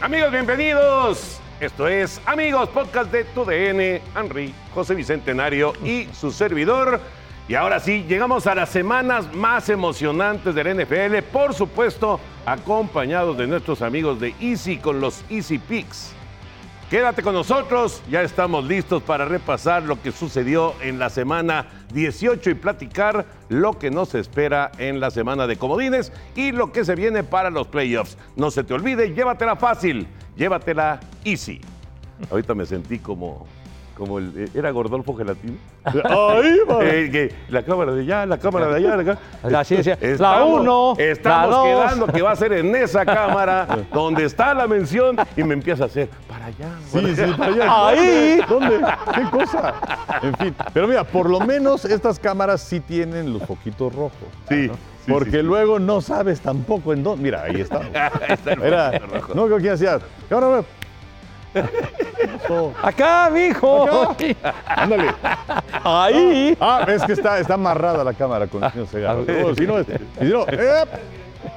Amigos, bienvenidos. Esto es Amigos, podcast de TUDN, Henry, José Bicentenario y su servidor. Y ahora sí, llegamos a las semanas más emocionantes del NFL, por supuesto, acompañados de nuestros amigos de Easy con los Easy Picks. Quédate con nosotros, ya estamos listos para repasar lo que sucedió en la semana 18 y platicar lo que nos espera en la semana de comodines y lo que se viene para los playoffs. No se te olvide, llévatela fácil, llévatela easy. Ahorita me sentí como, como el, ¿era Gordolfo Gelatino? Ahí va. Eh, que la cámara de allá, la cámara de allá, la Así decía, la uno, Estamos la quedando que va a ser en esa cámara donde está la mención y me empieza a hacer para allá. para Sí, sí, allá". para allá. Ahí. ¿Dónde? ¿Qué cosa? En fin. Pero mira, por lo menos estas cámaras sí tienen los foquitos rojos. Sí, ¿no? sí, Porque sí, sí. luego no sabes tampoco en dónde. Mira, ahí está. Está el Era, rojo. no, ¿qué hacías? Cámara, Acá, mijo. Ándale. Ahí. Ah, es que está, está amarrada la cámara con el señor Segarra. No, si no, es- si no, ¡ep!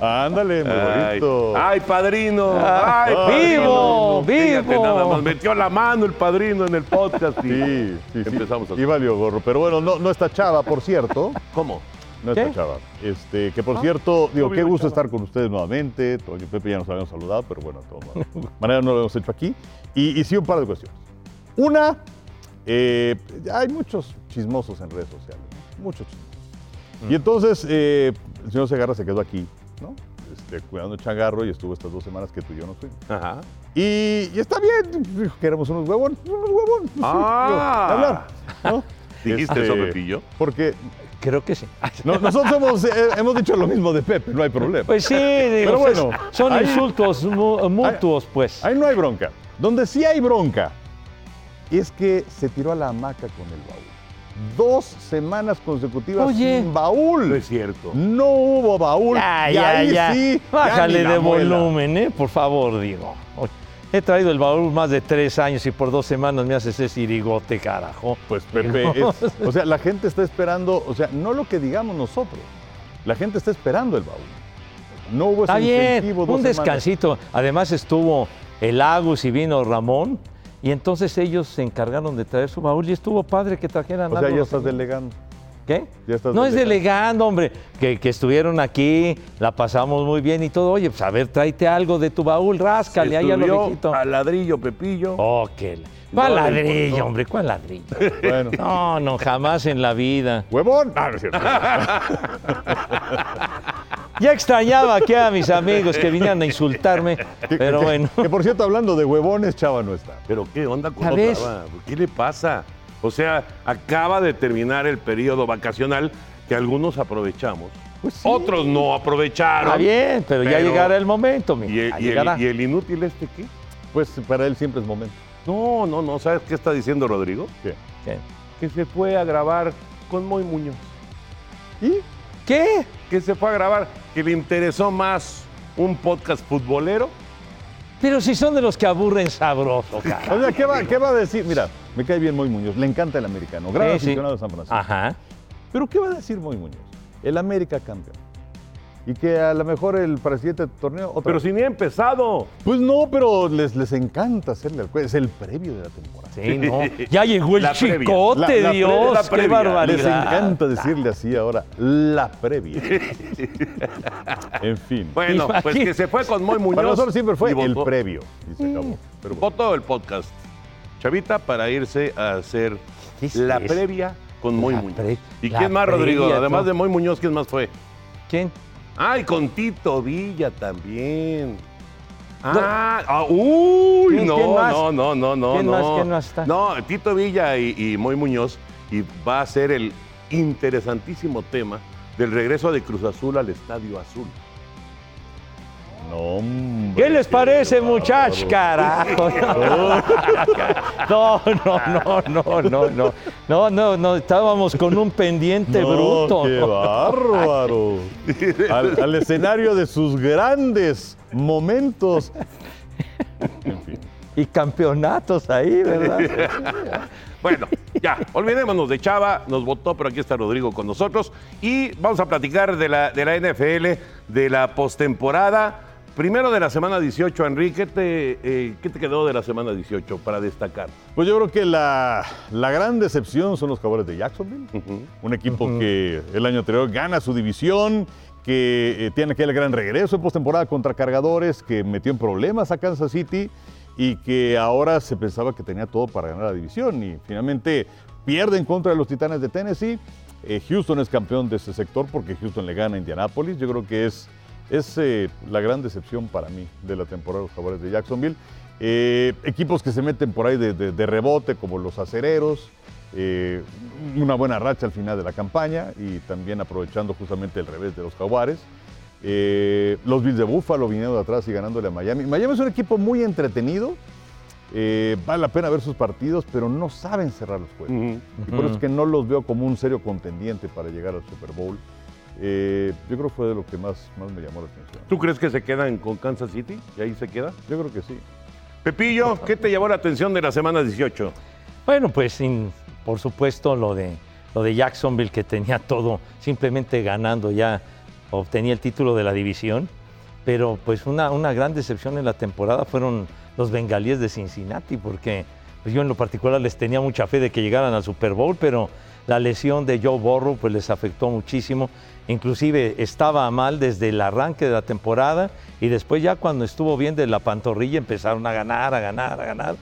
Ándale, mi Ay, bonito. ay, padrino. Ah, Ay, vivo, padrino. Fíjate vivo. nada más, metió la mano el padrino en el podcast. y- Sí, sí, sí. Empezamos así. Y valió gorro. Pero bueno, no, no está Chava, por cierto. ¿Cómo? No ¿Qué? está Chava. Este, que por cierto, digo, no qué gusto Chava. estar con ustedes nuevamente. Toño y Pepe ya nos habíamos saludado, pero bueno, de todas maneras no lo hemos hecho aquí. Y, y sí, un par de cuestiones. Una, eh, hay muchos chismosos en redes sociales, ¿no? muchos chismosos. Y entonces, eh, el señor Segarra se quedó aquí, ¿no? Este, cuidando el changarro y estuvo estas dos semanas que tú y yo nos fuimos. Ajá. Y, y está bien, dijo que éramos unos huevones, unos huevones. sí, Ah. digo, de hablar, ¿no? ¿Dijiste eso, Pepillo? Porque Creo que sí. no- nosotros hemos, eh, hemos dicho lo mismo de Pepe, no hay problema. Pues sí, digo, Pero bueno, pues, son ahí- insultos mu- mutuos, pues. Ahí no hay bronca. Donde sí hay bronca es que se tiró a la hamaca con el baúl. Dos semanas consecutivas Oye. sin baúl. No es cierto. No hubo baúl. Ya, y ya, ahí ya. sí. ya Bájale de muela. volumen, ¿eh? Por favor, digo. Oye, He traído el baúl más de tres años y por dos semanas me haces ese irigote, carajo. Pues Pepe, es- o sea, la gente está esperando, o sea, no lo que digamos nosotros. La gente está esperando el baúl. No hubo ese bien, incentivo dos un semanas. descansito. Además estuvo el Agus y vino Ramón. Y entonces ellos se encargaron de traer su baúl y estuvo padre que trajeran O sea, algo ya los estás amigos. delegando. ¿Qué? Ya estás no es delegando. hombre, que, que estuvieron aquí, la pasamos muy bien y todo. Oye, pues a ver, tráete algo de tu baúl, ráscale ahí a lo viejito. al ladrillo, Pepillo. Oh, qué ¿Cuál No ladrillo, hombre? ¿Cuál ladrillo? Bueno. No, no, jamás en la vida. ¡Huevón! Ah, no es cierto. Ya extrañaba aquí a mis amigos que vinieran a insultarme, Que- pero que- bueno. Que por cierto, hablando de huevones, Chava no está. Pero ¿qué onda con otra? ¿Qué le pasa? O sea, acaba de terminar el periodo vacacional que algunos aprovechamos. Pues sí. Otros no aprovecharon. Está bien, pero, ya llegará el momento, mi. ¿Y el, y el- llegará. y el inútil este qué? Pues para él siempre es momento. No, no, no. ¿Sabes qué está diciendo Rodrigo? ¿Qué? ¿Qué? Que se fue a grabar con Moy Muñoz. ¿Y? ¿Qué? Que se fue a grabar, que le interesó más un podcast futbolero. Pero si son de los que aburren sabroso, cara. O sea, ¿qué va, qué va a decir? Mira, me cae bien Moy Muñoz, le encanta el americano, gran Sí, sí. aficionado de San Francisco. Ajá. Pero ¿qué va a decir Moy Muñoz? El América campeón. Y que a lo mejor el para el siguiente torneo otra Pero vez. si ni ha empezado. Pues no, pero les, les encanta hacerle al Es el previo de la temporada. Sí, no. Ya llegó el La previa. chicote, La- la pre- Dios. qué barbaridad. Les encanta decirle así ahora, la previa. en fin. Bueno, pues que se fue con Moy Muñoz. Para nosotros siempre fue y el previo. Y se acabó. Pero bueno. Votó el podcast. Chavita para irse a hacer ¿Qué es la previa con Moy La Muñoz. ¿Y quién más, Rodrigo? Además de Moy Muñoz, ¿quién más fue? ¿Quién? Ay, con Tito Villa también. Ah, ah, uy, ¿Quién- no, quién más? no, no, no, no, ¿Quién no. más? ¿Quién más está? No, Tito Villa y, y Moy Muñoz y va a ser el interesantísimo tema del regreso de Cruz Azul al Estadio Azul. No, hombre, ¿Qué les parece, muchachos? Carajo. No, no, no, no, no, no. No, no, no, estábamos con un pendiente No, bruto. ¡Qué bárbaro! Al, al escenario de sus grandes momentos. En fin. Y campeonatos ahí, ¿verdad? Bueno, ya, olvidémonos de Chava, nos votó, pero aquí está Rodrigo con nosotros. Y vamos a platicar de la, de la NFL, de la postemporada. Primero de la semana 18, Enrique, ¿qué te, eh, ¿qué te quedó de la semana 18 para destacar? Pues yo creo que la, la gran decepción son los Jaguares de Jacksonville. Un equipo que el año anterior gana su división, que eh, tiene aquel gran regreso en postemporada contra Cargadores, que metió en problemas a Kansas City y que ahora se pensaba que tenía todo para ganar la división y finalmente pierde en contra de los Titanes de Tennessee. Eh, Houston es campeón de ese sector porque Houston le gana a Indianapolis. Yo creo que es es eh, la gran decepción para mí de la temporada de los Jaguares de Jacksonville. Eh, equipos que se meten por ahí de, rebote, como los acereros, eh, una buena racha al final de la campaña y también aprovechando justamente el revés de los Jaguares. los Bills de Buffalo vinieron de atrás y ganándole a Miami. Miami es un equipo muy entretenido. vale la pena ver sus partidos, pero no saben cerrar los juegos. Y por eso es que no los veo como un serio contendiente para llegar al Super Bowl. Eh, yo creo que fue de lo que más, más me llamó la atención. ¿Tú crees que se quedan con Kansas City? ¿Y ahí se queda? Yo creo que sí. Pepillo, ¿qué te llamó la atención de la semana 18? Bueno, pues sin, por supuesto lo de, lo de Jacksonville que tenía todo simplemente ganando ya, obtenía el título de la división, pero pues una, una gran decepción en la temporada fueron los bengalíes de Cincinnati, porque pues yo en lo particular les tenía mucha fe de que llegaran al Super Bowl, pero la lesión de Joe Burrow pues les afectó muchísimo. Inclusive estaba mal desde el arranque de la temporada y después ya cuando estuvo bien de la pantorrilla empezaron a ganar, a ganar, a ganar.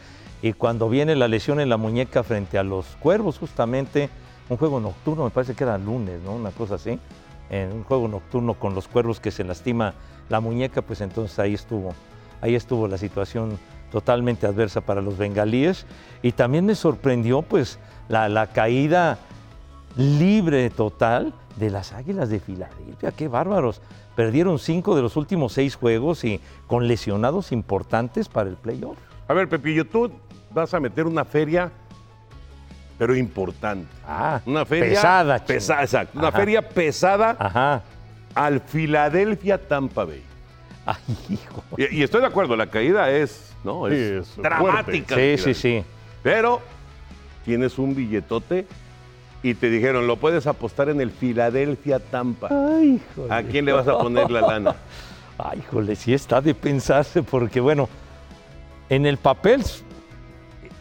Y cuando viene la lesión en la muñeca frente a los cuervos, justamente, un juego nocturno, me parece que era lunes, ¿no? Una cosa así. Un juego nocturno con los cuervos que se lastima la muñeca, pues entonces ahí estuvo, ahí estuvo la situación totalmente adversa para los bengalíes. Y también me sorprendió pues la caída libre total de las Águilas de Filadelfia. ¡Qué bárbaros! Perdieron cinco de los últimos seis juegos y con lesionados importantes para el playoff. A ver, Pepillo, tú vas a meter una feria, pero importante. Ah, una feria pesada. Pesada, exacto. Una feria pesada Ajá. al Filadelfia Tampa Bay. Ay, hijo. Y, estoy de acuerdo, la caída es, ¿no? es dramática. Sí, sí, sí. Pero tienes un billetote y te dijeron, lo puedes apostar en el Filadelfia Tampa. Ay, ¿A quién le vas a poner la lana? Ay, híjole, sí está de pensarse, porque bueno, en el papel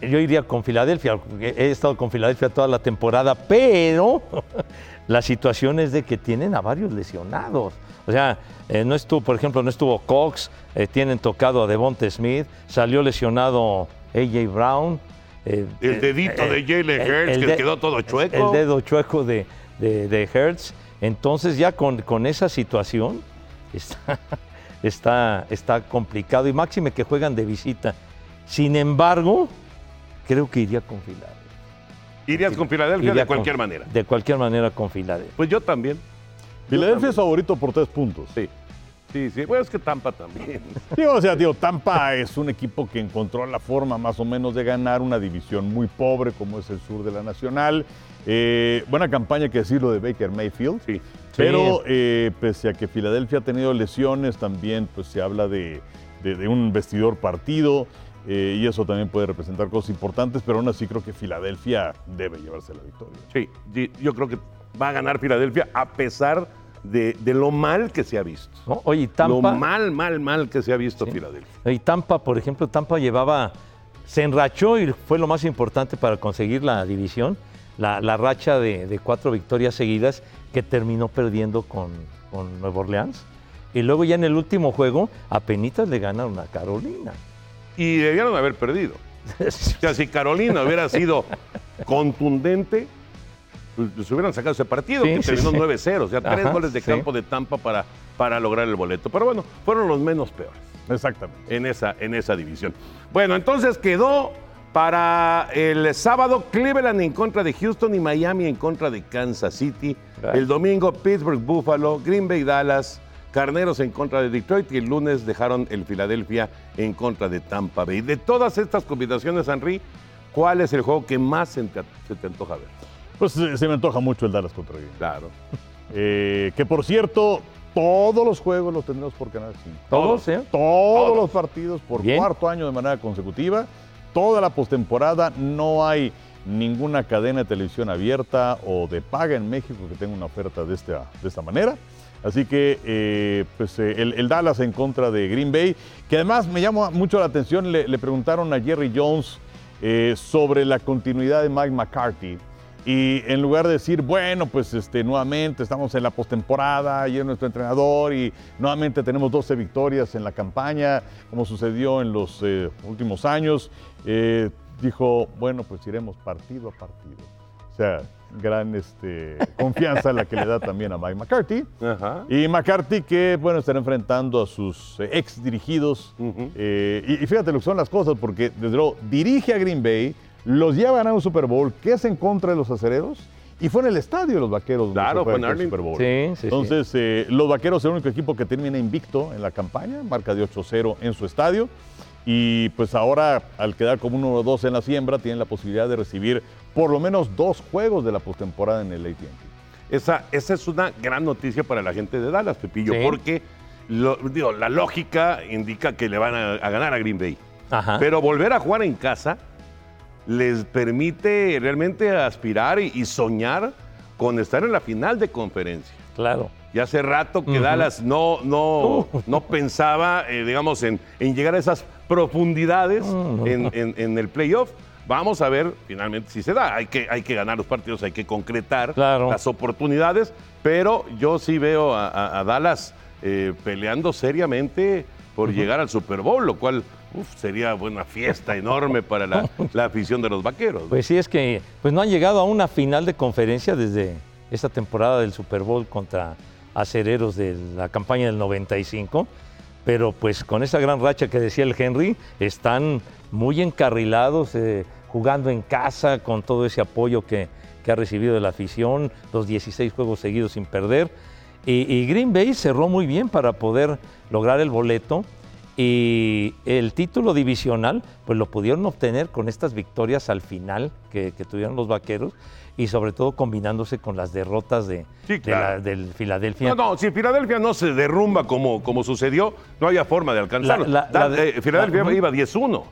yo iría con Filadelfia, he estado con Filadelfia toda la temporada, pero la situación es de que tienen a varios lesionados. O sea, eh, no estuvo, por ejemplo, no estuvo Cox, eh, tienen tocado a Devonte Smith, salió lesionado AJ Brown, el dedito de Jalen Hurts que quedó todo chueco. El dedo chueco de, de, Hurts. Entonces ya con, con esa situación está, está, está, complicado y máxime que juegan de visita. Sin embargo, creo que iría con Filadelfia. ¿Irías con Filadelfia de cualquier manera? De cualquier manera con Filadelfia. Pues yo también. Filadelfia es favorito por tres puntos. Sí. Sí, sí, bueno, es que Tampa también. Sí, o sea, tío, Tampa es un equipo que encontró la forma más o menos de ganar una división muy pobre como es el sur de la Nacional. Eh, buena campaña que decirlo de Baker Mayfield. Sí. Pero eh, pese a que Filadelfia ha tenido lesiones, también pues se habla de, un vestidor partido. Eh, y eso también puede representar cosas importantes, pero aún así creo que Filadelfia debe llevarse la victoria. Sí, yo creo que va a ganar Filadelfia a pesar de, lo mal que se ha visto. Oye, Tampa. Lo mal, mal, mal que se ha visto Filadelfia. Y Tampa, por ejemplo, Tampa llevaba. Se enrachó y fue lo más importante para conseguir la división. La, racha de, cuatro victorias seguidas que terminó perdiendo con, con Nueva Orleans. Y luego ya en el último juego, a penitas le ganaron a Carolina. Y debieron haber perdido. o sea, si Carolina hubiera sido contundente, pues, se hubieran sacado ese partido, que terminó 9-0, o sea, tres goles de campo de Tampa para, para lograr el boleto. Pero bueno, fueron los menos peores. Exactamente. En esa, en esa división. Bueno, entonces quedó para el sábado Cleveland en contra de Houston y Miami en contra de Kansas City. El domingo Pittsburgh, Buffalo, Green Bay, Dallas, Carneros en contra de Detroit y el lunes dejaron el Filadelfia en contra de Tampa Bay. De todas estas combinaciones, Henry, ¿cuál es el juego que más se te antoja ver? Pues se me antoja mucho el Dallas contra Green. Claro. Eh, que por cierto, todos los juegos los tendremos por Canal 5. ¿Todos? ¿eh? Todos, los partidos por cuarto año de manera consecutiva. Toda la postemporada no hay ninguna cadena de televisión abierta o de paga en México que tenga una oferta de esta, de esta manera. Así que, eh, pues eh, el, el Dallas en contra de Green Bay, que además me llama mucho la atención, le, le preguntaron a Jerry Jones eh, sobre la continuidad de Mike McCarthy. Y en lugar de decir, bueno, pues este, nuevamente estamos en la postemporada y es nuestro entrenador y nuevamente tenemos 12 victorias en la campaña, como sucedió en los eh, últimos años, eh, dijo, bueno, pues iremos partido a partido. O sea, gran este, confianza la que le da también a Mike McCarthy. Ajá. Y McCarthy que, bueno, estará enfrentando a sus eh, ex dirigidos. Eh, y, y fíjate lo que son las cosas, porque desde luego dirige a Green Bay, los lleva a ganar un Super Bowl, que es en contra de los acereros, y fue en el estadio de los vaqueros. Claro, fue en aquel Super. Bowl. Sí, sí, sí. Entonces, eh, los vaqueros es el único equipo que termina invicto en la campaña, marca de 8-0 en su estadio. Y pues ahora, al quedar como uno o dos en la siembra, tienen la posibilidad de recibir por lo menos dos juegos de la postemporada en el AT&T. Esa, esa es una gran noticia para la gente de Dallas, Pepillo, Sí. porque lo- digo, la lógica indica que le van a, a ganar a Green Bay. Ajá. Pero volver a jugar en casa les permite realmente aspirar y, y soñar con estar en la final de conferencia. claro. Y hace rato que. Dallas no, no, Uh. no pensaba, eh, digamos, en, en llegar a esas profundidades en, en- en el playoff. Vamos a ver finalmente si se da. Hay que, hay que ganar los partidos, hay que concretar Claro. las oportunidades, pero yo sí veo a, a- a Dallas eh, peleando seriamente por llegar al Super Bowl, lo cual uf, sería una fiesta enorme para la, la afición de los vaqueros. Pues sí, es que pues no han llegado a una final de conferencia desde esta temporada del Super Bowl contra acereros de la campaña del 95. Pero pues con esa gran racha que decía el Henry, están muy encarrilados, eh, jugando en casa con todo ese apoyo que, que ha recibido de la afición, los 16 juegos seguidos sin perder. Y, y Green Bay cerró muy bien para poder lograr el boleto. Y el título divisional, pues lo pudieron obtener con estas victorias al final que, que tuvieron los vaqueros y sobre todo combinándose con las derrotas de, Sí, de claro. la- del Filadelfia. No, no, si Filadelfia no se derrumba como, como sucedió, no había forma de alcanzarlo. La- de- eh, Filadelfia iba 10-1.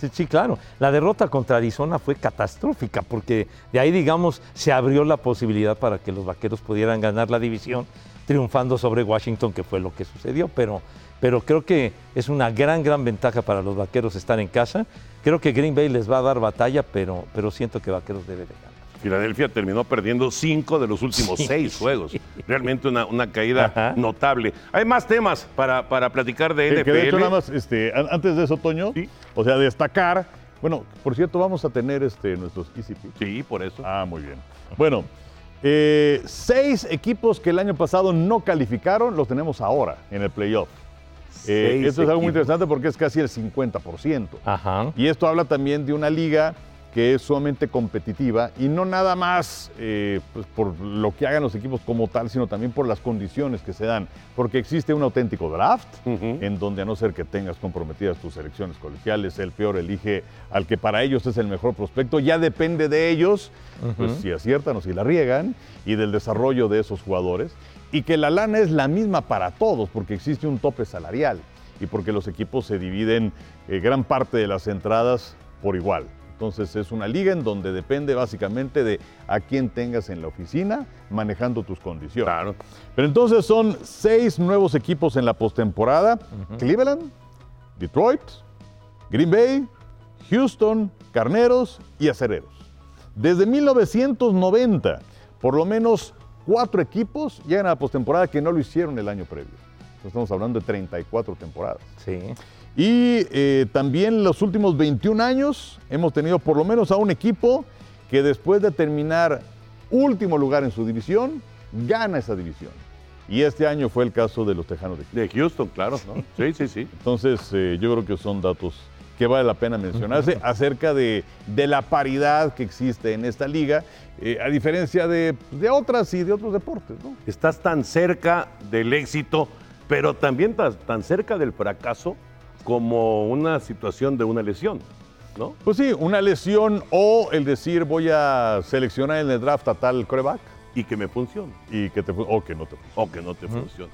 Sí, sí, claro. La derrota contra Arizona fue catastrófica porque de ahí, digamos, se abrió la posibilidad para que los vaqueros pudieran ganar la división triunfando sobre Washington, que fue lo que sucedió. Pero, pero creo que es una gran, gran ventaja para los vaqueros estar en casa. Creo que Green Bay les va a dar batalla, pero, pero siento que vaqueros debe de ganar. Filadelfia terminó perdiendo cinco de los últimos Sí, seis juegos. sí. Realmente una, una caída Ajá. notable. Hay más temas para, para platicar de NFL. que de hecho, nada más, este, an- antes de eso, Toño, Sí. o sea, destacar, bueno, por cierto, vamos a tener este, nuestros Easy Picks. Sí, por eso. Ah, muy bien. Bueno, eh, seis equipos que el año pasado no calificaron, los tenemos ahora en el playoff. Eh, esto es algo muy interesante porque es casi el 50%. Ajá. Y esto habla también de una liga que es sumamente competitiva y no nada más eh, pues, por lo que hagan los equipos como tal, sino también por las condiciones que se dan. Porque existe un auténtico draft en donde a no ser que tengas comprometidas tus selecciones colegiales, el peor elige al que para ellos es el mejor prospecto. Ya depende de ellos, pues si aciertan o si la riegan, y del desarrollo de esos jugadores. Y que la lana es la misma para todos, porque existe un tope salarial y porque los equipos se dividen eh, gran parte de las entradas por igual. Entonces es una liga en donde depende básicamente de a quién tengas en la oficina manejando tus condiciones. Claro. Pero entonces son seis nuevos equipos en la postemporada. Cleveland, Detroit, Green Bay, Houston, Carneros y Acereros. Desde 1990, por lo menos cuatro equipos llegan a la postemporada que no lo hicieron el año previo. Entonces, Estamos hablando de 34 temporadas. Sí. Y eh, también los últimos 21 años hemos tenido por lo menos a un equipo que después de terminar último lugar en su división, gana esa división. Y este año fue el caso de los Tejanos de Houston. De Houston, claro. ¿no? Sí, sí, sí. Entonces, eh, yo creo que son datos que vale la pena mencionarse acerca de, de la paridad que existe en esta liga, eh, a diferencia de, de otras y de otros deportes. ¿no? Estás tan cerca del éxito, pero también tan, tan cerca del fracaso como una situación de una lesión, ¿no? Pues sí, una lesión o el decir voy a seleccionar en el draft a tal coreback Y que me funcione. y que te o que no te funcione. o que no te funcione.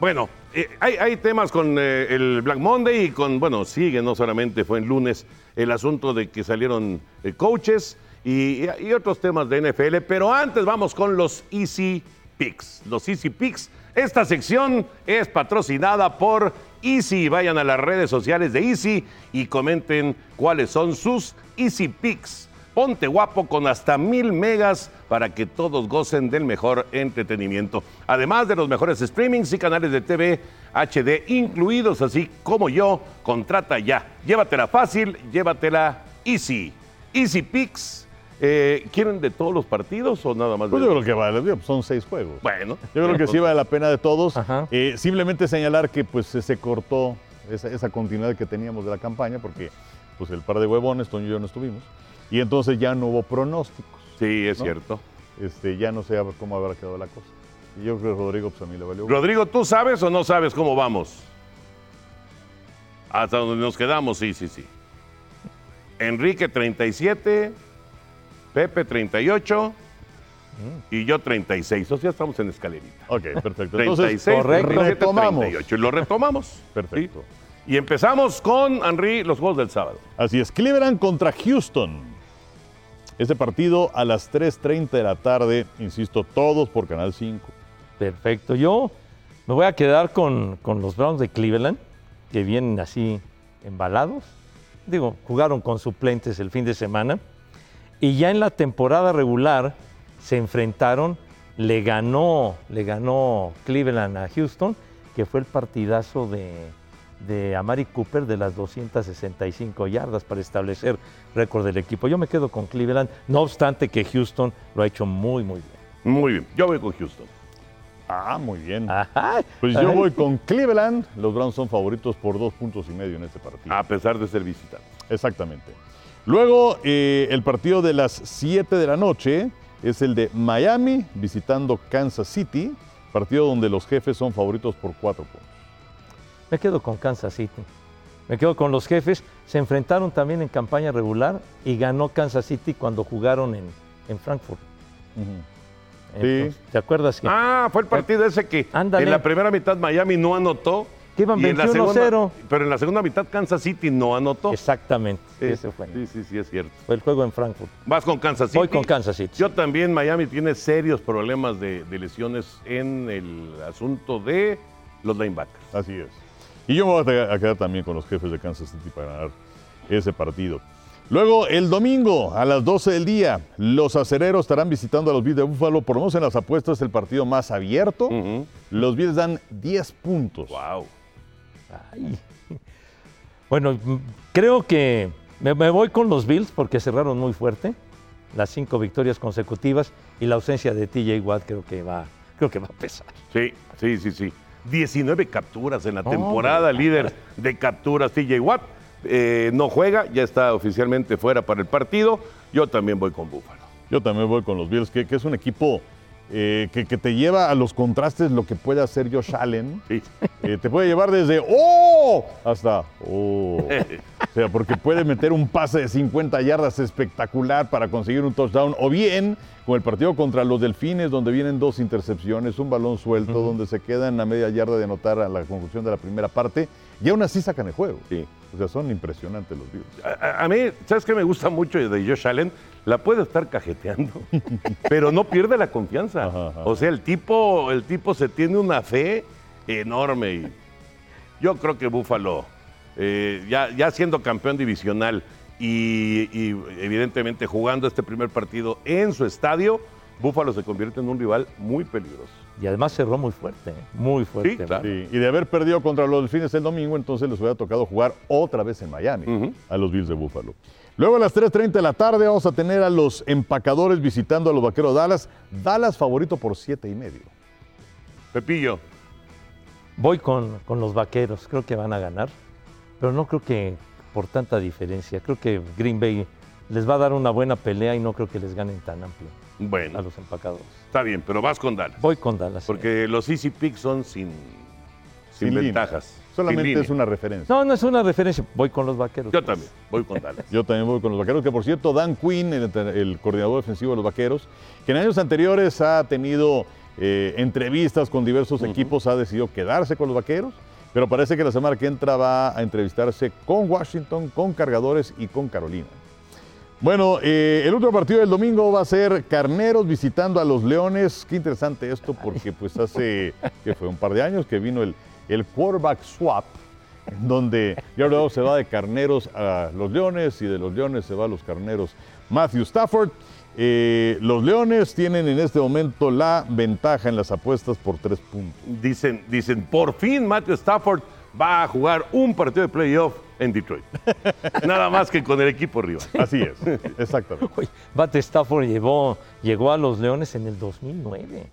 Bueno, eh, hay, temas con eh, el Black Monday y con, bueno, sigue, no solamente fue en lunes, el asunto de que salieron eh, coaches y, y otros temas de NFL, pero antes vamos con los Easy Picks. Los Easy Picks. Esta sección es patrocinada por Easy. Vayan a las redes sociales de Easy y comenten cuáles son sus Easy Picks. Ponte guapo con hasta mil megas para que todos gocen del mejor entretenimiento. Además de los mejores streamings y canales de TV HD incluidos, así como yo, contrata ya. Llévatela fácil, llévatela easy. Easy Picks. Eh, ¿Quieren de todos los partidos o nada más? Pues de- yo creo que vale, digo, son seis juegos. Bueno. Yo creo que sí vale la pena de todos. Eh, simplemente señalar que pues se- se cortó esa, esa continuidad que teníamos de la campaña porque pues el par de huevones, Toño y yo no estuvimos. Y entonces ya no hubo pronósticos. Sí, es ¿No? cierto. Este, ya no sé cómo habrá quedado la cosa. Y yo creo que Rodrigo pues a mí le valió. Rodrigo, ¿tú sabes o no sabes cómo vamos? Hasta donde nos quedamos, sí, sí, sí. Enrique 37, Pepe 38 y yo 36. O sea, estamos en escalerita. Ok, perfecto. Entonces, 36, correcto. 37, retomamos. 38. Y lo retomamos. Perfecto. ¿sí? Y empezamos con, Henry, los juegos del sábado. Así es, Cleveland contra Houston. Ese partido a las 3.30 de la tarde, insisto, todos por Canal 5. Perfecto. Yo me voy a quedar con, con los Browns de Cleveland, que vienen así embalados. Digo, jugaron con suplentes el fin de semana. Y ya en la temporada regular se enfrentaron, le ganó, le ganó Cleveland a Houston, que fue el partidazo de, de Amari Cooper de las 265 yardas para establecer récord del equipo. Yo me quedo con Cleveland, no obstante que Houston lo ha hecho muy, muy bien. Muy bien. Yo voy con Houston. Ah, muy bien. Ajá. Pues yo voy con Cleveland. Los Browns son favoritos por dos puntos y medio en este partido. A pesar de ser visitante. Exactamente. Luego, eh, el partido de las 7 de la noche es el de Miami visitando Kansas City. Partido donde los jefes son favoritos por cuatro puntos. Me quedo con Kansas City. Me quedo con los jefes. Se enfrentaron también en campaña regular y ganó Kansas City cuando jugaron en, en Frankfurt. Entonces, ¿Te acuerdas que, Ah, fue el partido ese que Ándale. en la primera mitad Miami no anotó. Que iban y en la 21-0. segunda- Pero en la segunda mitad Kansas City no anotó. Exactamente. Sí, ese fue. Sí, sí, sí, es cierto. Fue el juego en Frankfurt. Vas con Kansas City. Voy con Kansas City. Yo también, Miami tiene serios problemas de, de lesiones en el asunto de los linebackers. Así es. Y yo me voy a quedar- también con los jefes de Kansas City para ganar ese partido. Luego, el domingo a las 12 del día, los acereros estarán visitando a los Bills de Búfalo. Por lo menos en las apuestas, el partido más abierto. Los Bills dan 10 puntos. Wow. Ay. Bueno, creo que me, me voy con los Bills porque cerraron muy fuerte. Las cinco victorias consecutivas y la ausencia de TJ Watt creo que va, creo que va a pesar. Sí, sí, sí, sí. 19 capturas en la Hombre. temporada, líder de capturas TJ Watt. Eh, no juega, ya está oficialmente fuera para el partido. Yo también voy con Búfalo. Yo también voy con los Bills, que, que es un equipo eh, que, que te lleva a los contrastes lo que puede hacer Josh Allen. Sí. Eh, te puede llevar desde ¡Oh! hasta ¡Oh! O sea, porque puede meter un pase de 50 yardas espectacular para conseguir un touchdown. O bien, con el partido contra los Delfines, donde vienen dos intercepciones, un balón suelto, donde se quedan a media yarda de anotar a la conclusión de la primera parte, y aún así sacan el juego. Sí. O sea, son impresionantes los Bills. A, mí, ¿sabes qué me gusta mucho de Josh Allen? La puede estar cajeteando, pero no pierde la confianza. Ajá, ajá. O sea, el tipo, el tipo se tiene una fe enorme. Y yo creo que Búfalo, eh, ya, ya siendo campeón divisional y, y evidentemente jugando este primer partido en su estadio, Búfalo se convierte en un rival muy peligroso. Y además cerró muy fuerte, ¿eh? muy fuerte. Sí, claro. Sí, y de haber perdido contra los Delfines el domingo, entonces les hubiera tocado jugar otra vez en Miami a los Bills de Buffalo. Luego a las 3.30 de la tarde vamos a tener a los empacadores visitando a los Vaqueros de Dallas. Dallas favorito por siete y medio. Pepillo, Voy con, con los vaqueros, creo que van a ganar, pero no creo que por tanta diferencia. Creo que Green Bay les va a dar una buena pelea y no creo que les ganen tan amplio a bueno, los empacadores. está bien, pero vas con Dallas. Voy con Dallas. sí. Porque los Easy Picks son sin, sin, Sin ventajas. línea. Solamente es una referencia. No, no es una referencia. Voy con los vaqueros. Yo también, voy con Dallas. Yo también voy con los Vaqueros, que por cierto, Dan Quinn, el, el coordinador defensivo de los Vaqueros, que en años anteriores ha tenido eh, entrevistas con diversos equipos, ha decidido quedarse con los Vaqueros, pero parece que la semana que entra va a entrevistarse con Washington, con Cargadores y con Carolina. Bueno, eh, el último partido del domingo va a ser Carneros visitando a los Leones. Qué interesante esto porque pues hace, que fue un par de años que vino el, el quarterback swap, donde ya luego se va de Carneros a los Leones y de los Leones se va a los Carneros Matthew Stafford. Eh, los Leones tienen en este momento la ventaja en las apuestas por tres puntos. Dicen, dicen, por fin Matthew Stafford va a jugar un partido de playoff en Detroit. Nada más que con el equipo rival. Así es, exactamente. Oye, Matt Stafford llevó, llegó a los Leones en el 2009.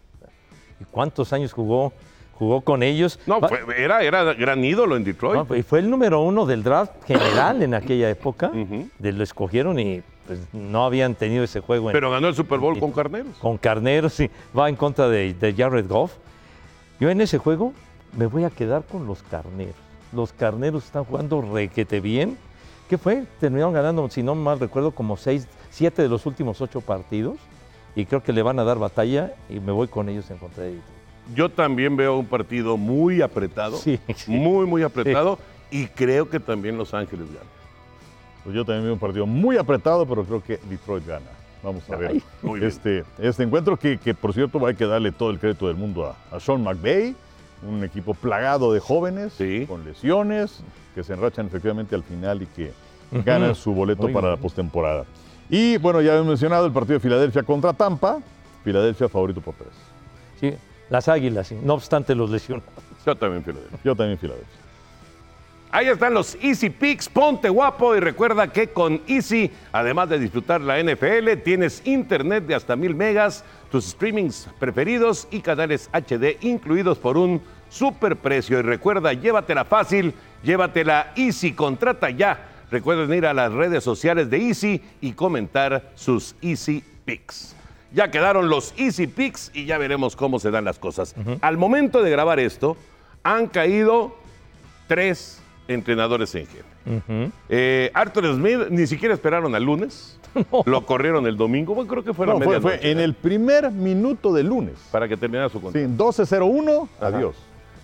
¿Y cuántos años jugó, jugó con ellos? No, fue- era, era gran ídolo en Detroit. No, y fue el número uno del draft general en aquella época. De- lo escogieron y pues, no habían tenido ese juego en- pero ganó el Super Bowl con Carneros. con Carneros. Sí, va en contra de, de Jared Goff. Yo en ese juego me voy a quedar con los Carneros. Los Carneros están jugando requete bien. ¿Qué fue? Terminaron ganando, si no mal recuerdo, como seis, siete de los últimos ocho partidos. Y creo que le van a dar batalla y me voy con ellos en contra de ellos. Yo también veo un partido muy apretado. Sí, sí. Muy, muy apretado. Y creo que también Los Ángeles ganan. Pues yo también veo un partido muy apretado, pero creo que Detroit gana. Vamos a ver Ay. Este, este encuentro que, que, por cierto, hay que darle todo el crédito del mundo a, a Sean McVay, un equipo plagado de jóvenes, Sí. con lesiones, que se enrachan efectivamente al final y que ganan su boleto Muy para la postemporada. Y bueno, ya he mencionado el partido de Filadelfia contra Tampa. Filadelfia favorito por tres. Sí, las águilas, no obstante los lesionados. Yo también, Filadelfia. Yo también Filadelfia. Ahí están los Easy Picks. Ponte guapo y recuerda que con Easy, además de disfrutar la NFL, tienes internet de hasta mil megas, tus streamings preferidos y canales HD incluidos por un super precio. Y recuerda, llévatela fácil, llévatela Easy. Contrata ya. Recuerden ir a las redes sociales de Easy y comentar sus Easy Picks. Ya quedaron los Easy Picks y ya veremos cómo se dan las cosas. Al momento de grabar esto, han caído tres entrenadores en jefe. Eh, Arthur Smith ni siquiera esperaron al lunes. Lo corrieron el domingo. Bueno, creo que fue a la No, fue, fue en el primer minuto de lunes. Para que terminara su Sí, contrato. 12-0-1, adiós.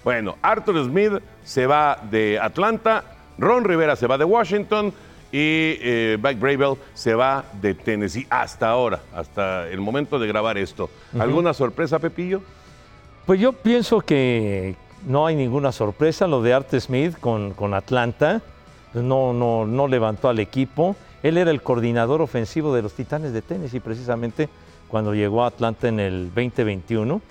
Bueno, Arthur Smith se va de Atlanta, Ron Rivera se va de Washington y eh, Mike Bravel se va de Tennessee hasta ahora, hasta el momento de grabar esto. ¿Alguna sorpresa, Pepillo? Pues yo pienso que no hay ninguna sorpresa. Lo de Art Smith con, con Atlanta no, no, no levantó al equipo. Él era el coordinador ofensivo de los Titanes de Tennessee precisamente cuando llegó a Atlanta en el 2021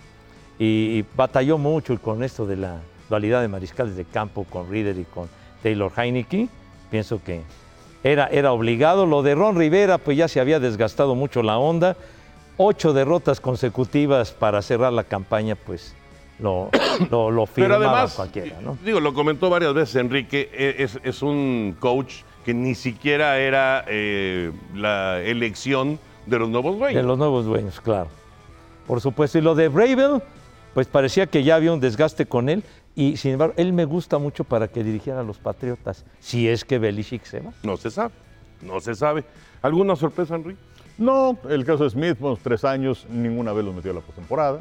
y, y batalló mucho con esto de la dualidad de mariscales de campo con Reader y con Taylor Heineke. Pienso que era, era obligado. Lo de Ron Rivera, pues ya se había desgastado mucho la onda. Ocho derrotas consecutivas para cerrar la campaña, pues lo, lo, lo Pero además, cualquiera, ¿no? digo, lo comentó varias veces Enrique, e- es, es un coach que ni siquiera era eh, la elección de los nuevos De dueños. los nuevos dueños, claro. Por supuesto. Y lo de Bravel, pues parecía que ya había un desgaste con él. Y sin embargo, él me gusta mucho para que dirigiera a los Patriotas, si es que Belichick se va. No se sabe, no se sabe. ¿Alguna sorpresa, Enrique? No, el caso de Smith, bueno, tres años, ninguna vez los metió a la postemporada.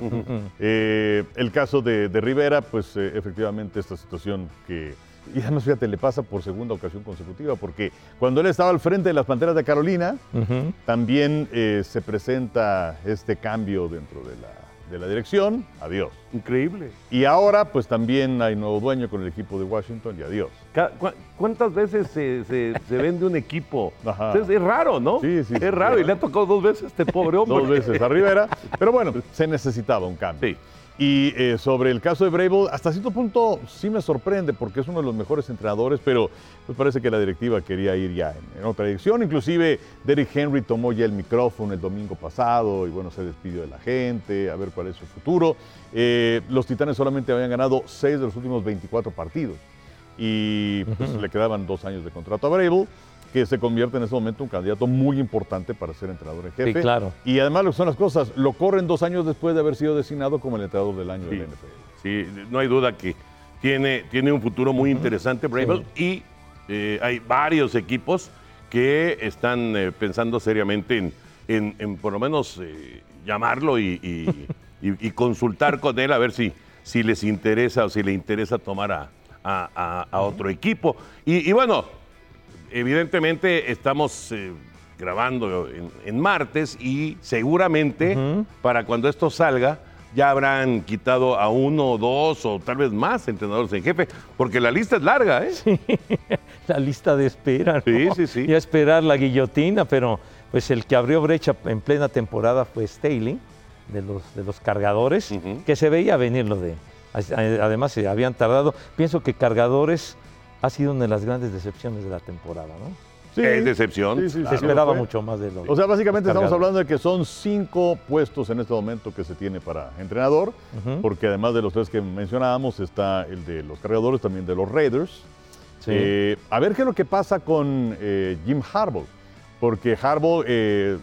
Eh, el caso de, de Rivera, pues eh, efectivamente esta situación que, y además fíjate, le pasa por segunda ocasión consecutiva, porque cuando él estaba al frente de las Panteras de Carolina, también eh, se presenta este cambio dentro de la, de la dirección, adiós. Increíble. Y ahora, pues también hay nuevo dueño con el equipo de Washington y adiós. Cu- ¿Cuántas veces se, se- se vende un equipo? Ajá. Entonces, es raro, ¿no? Sí, sí, Es sí, raro sí. y le ha tocado dos veces este pobre hombre. dos veces a Rivera, pero bueno, se necesitaba un cambio. Sí. Y eh, sobre el caso de Brable, hasta cierto punto sí me sorprende porque es uno de los mejores entrenadores, pero pues parece que la directiva quería ir ya en, en otra dirección. Inclusive Derrick Henry tomó ya el micrófono el domingo pasado y bueno, se despidió de la gente, a ver cuál es su futuro. Eh, los Titanes solamente habían ganado seis de los últimos 24 partidos y pues, le quedaban dos años de contrato a Brable que se convierte en ese momento en un candidato muy importante para ser entrenador en jefe. Sí, claro. Y además lo que son las cosas, lo corren dos años después de haber sido designado como el entrenador del año Sí. de la NFL. Sí, no hay duda que tiene, tiene un futuro muy interesante, Bravel, y eh, hay varios equipos que están eh, pensando seriamente en, en- en por lo menos eh, llamarlo y, y- y- y consultar con él a ver si, si les interesa o si le interesa tomar a, a- a- a otro equipo. Y bueno, evidentemente estamos eh, grabando en, en martes y seguramente para cuando esto salga ya habrán quitado a uno, dos o tal vez más entrenadores en jefe, porque la lista es larga, ¿eh? la lista de espera. ¿no? Sí, sí, sí. Y a esperar la guillotina, pero pues el que abrió brecha en plena temporada fue Staley, de los, de los cargadores, que se veía venir lo de. Además, se habían tardado. Pienso que cargadores ha sido una de las grandes decepciones de la temporada, ¿no? Sí, Es decepción. Sí, sí, Se esperaba mucho más de lo O sea, básicamente estamos hablando de que son cinco puestos en este momento que se tiene para entrenador, porque además de los tres que mencionábamos está el de los cargadores, también de los Raiders. Sí. Eh, a ver qué es lo que pasa con eh, Jim Harbaugh, porque Harbaugh eh,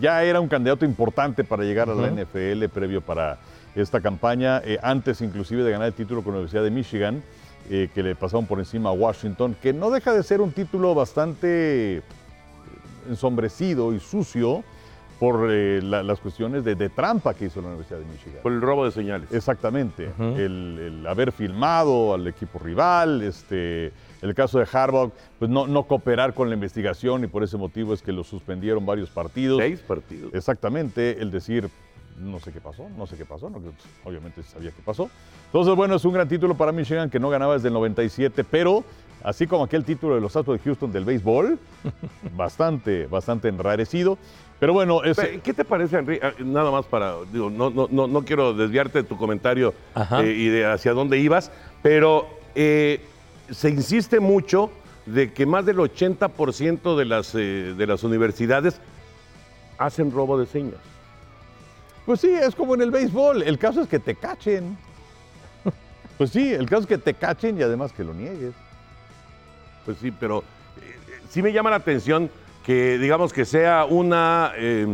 ya era un candidato importante para llegar a la. NFL previo para esta campaña, eh, antes inclusive de ganar el título con la Universidad de Michigan, eh, que le pasaron por encima a Washington, que no deja de ser un título bastante ensombrecido y sucio por eh, la- las cuestiones de, de trampa que hizo la Universidad de Michigan. Por el robo de señales. Exactamente. El haber filmado al equipo rival, este, el caso de Harbaugh, pues no, no cooperar con la investigación y por ese motivo es que lo suspendieron varios partidos. Seis partidos. Exactamente, el decir, no sé qué pasó, no sé qué pasó, no, obviamente se sabía qué pasó. Entonces, bueno, es un gran título para Michigan que no ganaba desde el 97, pero así como aquel título de los Astros de Houston del béisbol, bastante, bastante enrarecido. Pero bueno, es, ¿Qué te parece, Henry? Ah, Nada más para, digo, no, no, no, no quiero desviarte de tu comentario eh, y de hacia dónde ibas, pero eh, se insiste mucho de que más del 80% de las, eh, de las universidades hacen robo de señas. Pues sí, es como en el béisbol. El caso es que te cachen. Pues sí, el caso es que te cachen y además que lo niegues. Pues sí, pero eh, sí me llama la atención que digamos que sea una, eh,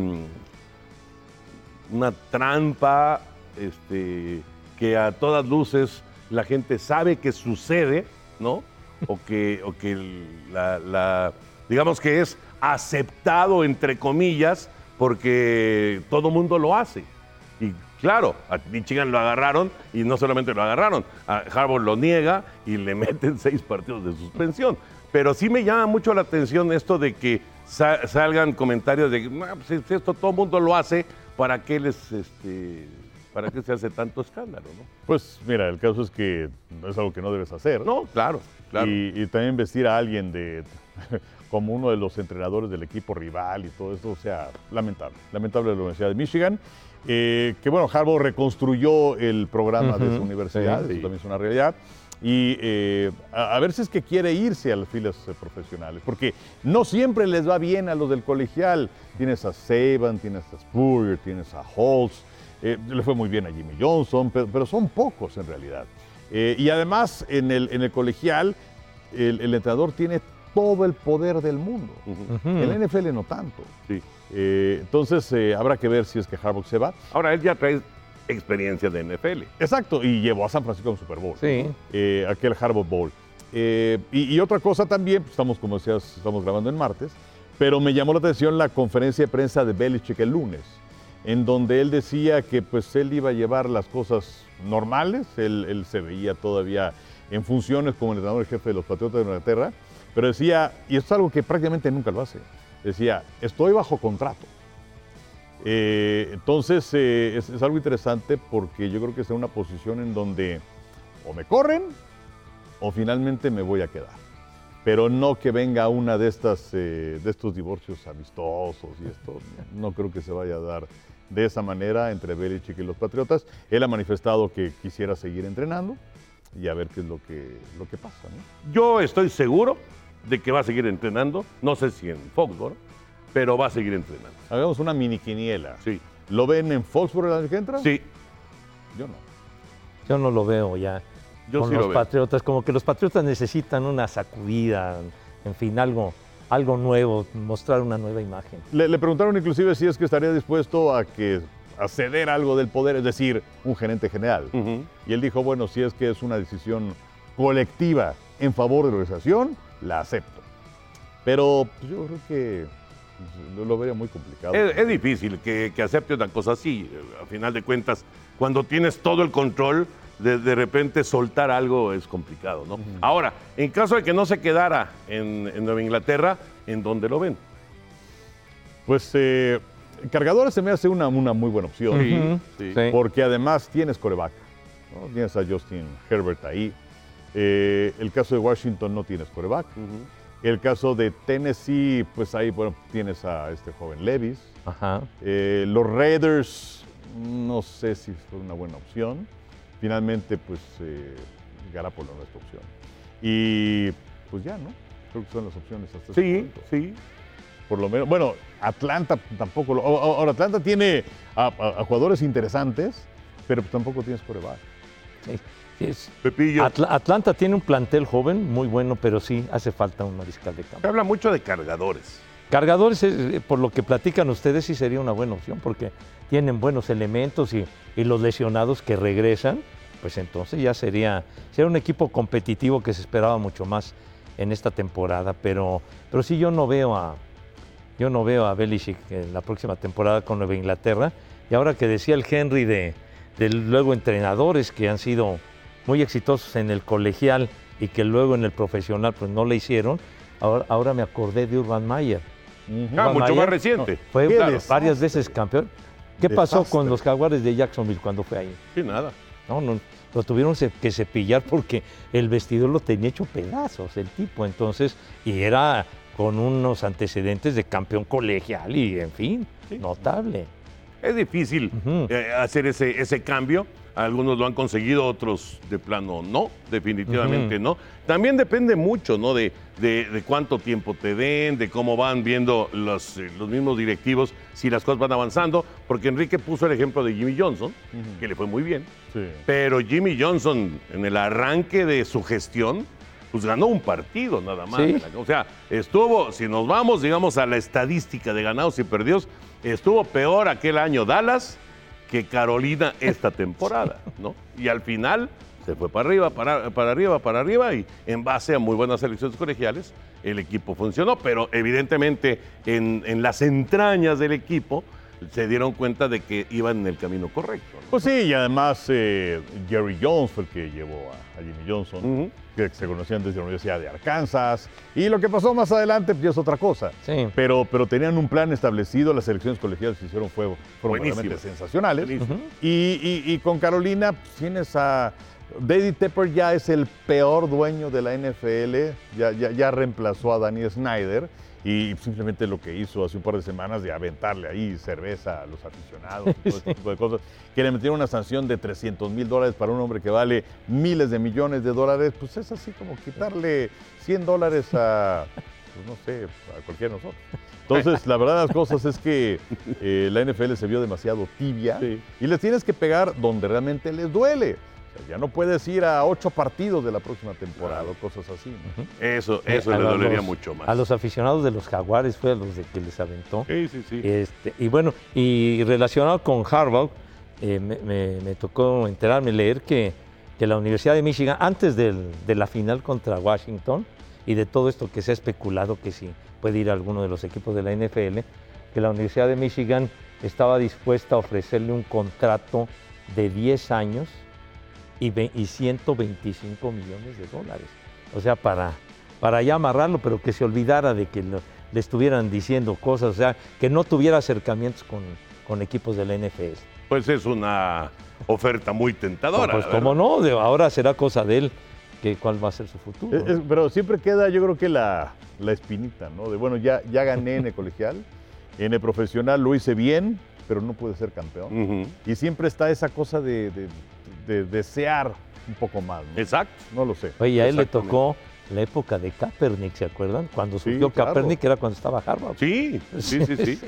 una trampa este, que a todas luces la gente sabe que sucede, ¿no? O que, o que la- digamos que es aceptado entre comillas porque todo mundo lo hace. Y claro, a Michigan lo agarraron y no solamente lo agarraron, a Harvard lo niega y le meten seis partidos de suspensión. Pero sí me llama mucho la atención esto de que sa- salgan comentarios de que "Ah, pues, si esto todo el mundo lo hace, ¿para qué les este, para qué se hace tanto escándalo? ¿no? Pues mira, el caso es que es algo que no debes hacer. No, claro, claro. Y, y también vestir a alguien de como uno de los entrenadores del equipo rival y todo eso, o sea, lamentable. Lamentable de la Universidad de Michigan. Eh, que bueno, Harbaugh reconstruyó el programa de su universidad, sí. eso también es una realidad. Y eh, a, a ver si es que quiere irse a las filas eh, profesionales, porque no siempre les va bien a los del colegial. Tienes a Saban, tienes a Spurrier, tienes a Holtz, le fue muy bien a Jimmy Johnson, pero, pero son pocos en realidad. Y además en el, en el colegial el, el entrenador tiene todo el poder del mundo. Ujú. En la NFL no tanto. sí. Eh, entonces eh, habrá que ver si es que Harbaugh se va. Ahora él ya trae experiencia de NFL. Exacto, y llevó a San Francisco a un Super Bowl. Sí. Eh, aquel Harbaugh Bowl. Eh, y, y otra cosa también, pues, estamos como decías, estamos grabando en martes, pero me llamó la atención la conferencia de prensa de Belichick el lunes, en donde él decía que pues él iba a llevar las cosas normales, él, él se veía todavía en funciones como entrenador jefe de los Patriotas de Inglaterra, pero decía, y esto es algo que prácticamente nunca lo hace, decía, estoy bajo contrato. Eh, entonces eh, es, es algo interesante porque yo creo que es una posición en donde o me corren o finalmente me voy a quedar. Pero no que venga una de estas eh, de estos divorcios amistosos y esto no creo que se vaya a dar de esa manera entre Belichick y los Patriotas. Él ha manifestado que quisiera seguir entrenando y a ver qué es lo que, lo que pasa. Yo estoy seguro de que va a seguir entrenando, no sé si en Foxborough, pero va a seguir entrenando. Hagamos una mini quiniela. Sí, ¿Lo ven en Foxborough el año que entra? sí, Yo no. Yo no lo veo ya. yo con sí los lo veo. Patriotas, como que los Patriotas necesitan una sacudida, en fin, algo, algo nuevo, mostrar una nueva imagen. Le, le preguntaron inclusive si es que estaría dispuesto a que a ceder algo del poder, es decir, un gerente general. Y él dijo, bueno, si es que es una decisión colectiva en favor de la organización, la acepto. Pero pues, yo creo que lo, lo vería muy complicado. Es, es difícil que, que acepte una cosa así. A final de cuentas, cuando tienes todo el control, de, de repente soltar algo es complicado, ¿no? Ahora, en caso de que no se quedara en, en Nueva Inglaterra, ¿en dónde lo ven? Pues eh, cargadores se me hace una, una muy buena opción. Ujú. sí. Sí. Porque además tienes coreback. ¿no? Tienes a Justin Herbert ahí. Eh, el caso de Washington no tienes coreback. El caso de Tennessee, pues ahí bueno, tienes a este joven Levis. Ajá. Eh, los Raiders, no sé si fue una buena opción. Finalmente, pues eh, Garapolo no es tu opción. Y pues ya, ¿no? Creo que son las opciones hasta este Sí, momento. sí. Por lo menos, bueno, Atlanta tampoco. Lo, ahora, Atlanta tiene a, a- a jugadores interesantes, pero tampoco tienes coreback. Sí. Sí, es- Pepillo. Atl- Atlanta tiene un plantel joven muy bueno, pero sí hace falta un mariscal de Se campo. habla mucho de cargadores. Cargadores, eh, por lo que platican ustedes, sí sería una buena opción porque tienen buenos elementos y, y los lesionados que regresan, pues entonces ya sería, sería un equipo competitivo que se esperaba mucho más en esta temporada. Pero, pero sí yo no veo a yo no veo a Belichick en la próxima temporada con Nueva Inglaterra. Y ahora que decía el Henry de, de luego entrenadores que han sido muy exitosos en el colegial y que luego en el profesional pues no le hicieron, ahora, ahora me acordé de Urban Meyer. Ah, Urban mucho más reciente. Fue claro, varias veces campeón. ¿Qué pasó con los jaguares de Jacksonville cuando fue ahí? Sí, nada. No, no, lo tuvieron que cepillar porque el vestidor lo tenía hecho pedazos el tipo. Entonces, y era con unos antecedentes de campeón colegial y, en fin, notable. Es difícil eh, hacer ese, ese cambio. Algunos lo han conseguido, otros de plano no, definitivamente no. También depende mucho, ¿no? De, de- de cuánto tiempo te den, de cómo van viendo los, eh, los mismos directivos, si las cosas van avanzando, porque Enrique puso el ejemplo de Jimmy Johnson, que le fue muy bien, Sí. pero Jimmy Johnson en el arranque de su gestión, pues ganó un partido nada más. Sí. O sea, estuvo, si nos vamos, digamos, a la estadística de ganados y perdidos, estuvo peor aquel año Dallas que Carolina esta temporada, ¿no? Y al final se fue para arriba, para, para arriba, para arriba y en base a muy buenas selecciones colegiales, el equipo funcionó, pero evidentemente en, en las entrañas del equipo se dieron cuenta de que iban en el camino correcto. ¿no? Pues sí, y además eh, Jerry Jones fue el que llevó a, a Jimmy Johnson, que se conocían desde la Universidad de Arkansas. Y lo que pasó más adelante pues, ya es otra cosa. Sí. Pero, pero tenían un plan establecido, las elecciones colegiales que hicieron fue, fueron Buenísimo. realmente sensacionales. Y, y- y con Carolina pues, tienes a... David Tepper ya es el peor dueño de la NFL, ya, ya, ya reemplazó a Danny Snyder y simplemente lo que hizo hace un par de semanas de aventarle ahí cerveza a los aficionados, y todo ese tipo de cosas, que le metieron una sanción de 300 mil dólares para un hombre que vale miles de millones de dólares, pues es así como quitarle 100 dólares a, pues no sé, a cualquiera de nosotros. Entonces, la verdad de las cosas es que eh, la NFL se vio demasiado tibia Sí. y les tienes que pegar donde realmente les duele. O sea, ya no puedes ir a ocho partidos de la próxima temporada o cosas así. ¿no? Eso, eso le los- dolería mucho más. A los aficionados de los jaguares fue a los de que les aventó. Sí, sí, sí. Este, y bueno, y relacionado con Harvard, eh, me, me- me tocó enterarme, leer que, que la Universidad de Michigan, antes del- de la final contra Washington y de todo esto que se ha especulado que si puede ir a alguno de los equipos de la NFL, que la Universidad de Michigan estaba dispuesta a ofrecerle un contrato de 10 años y, ve- y 125 millones de dólares. O sea, para, para ya amarrarlo, pero que se olvidara de que lo- le estuvieran diciendo cosas, o sea, que no tuviera acercamientos con, con equipos de la NFL. Pues es una oferta muy tentadora. pues cómo verdad. no, de- ahora será cosa de él, que cuál va a ser su futuro. Es- es- pero siempre queda, yo creo que la, la espinita, ¿no? De bueno, ya, ya gané en el colegial, en el profesional lo hice bien, pero no pude ser campeón. Y siempre está esa cosa de, de- de desear un poco más, ¿no? Exacto. No lo sé. Oye, a él le tocó la época de Kaepernick, ¿se acuerdan? Cuando Sí, surgió claro. Kaepernick era cuando estaba Harvard. Sí, sí, sí, sí.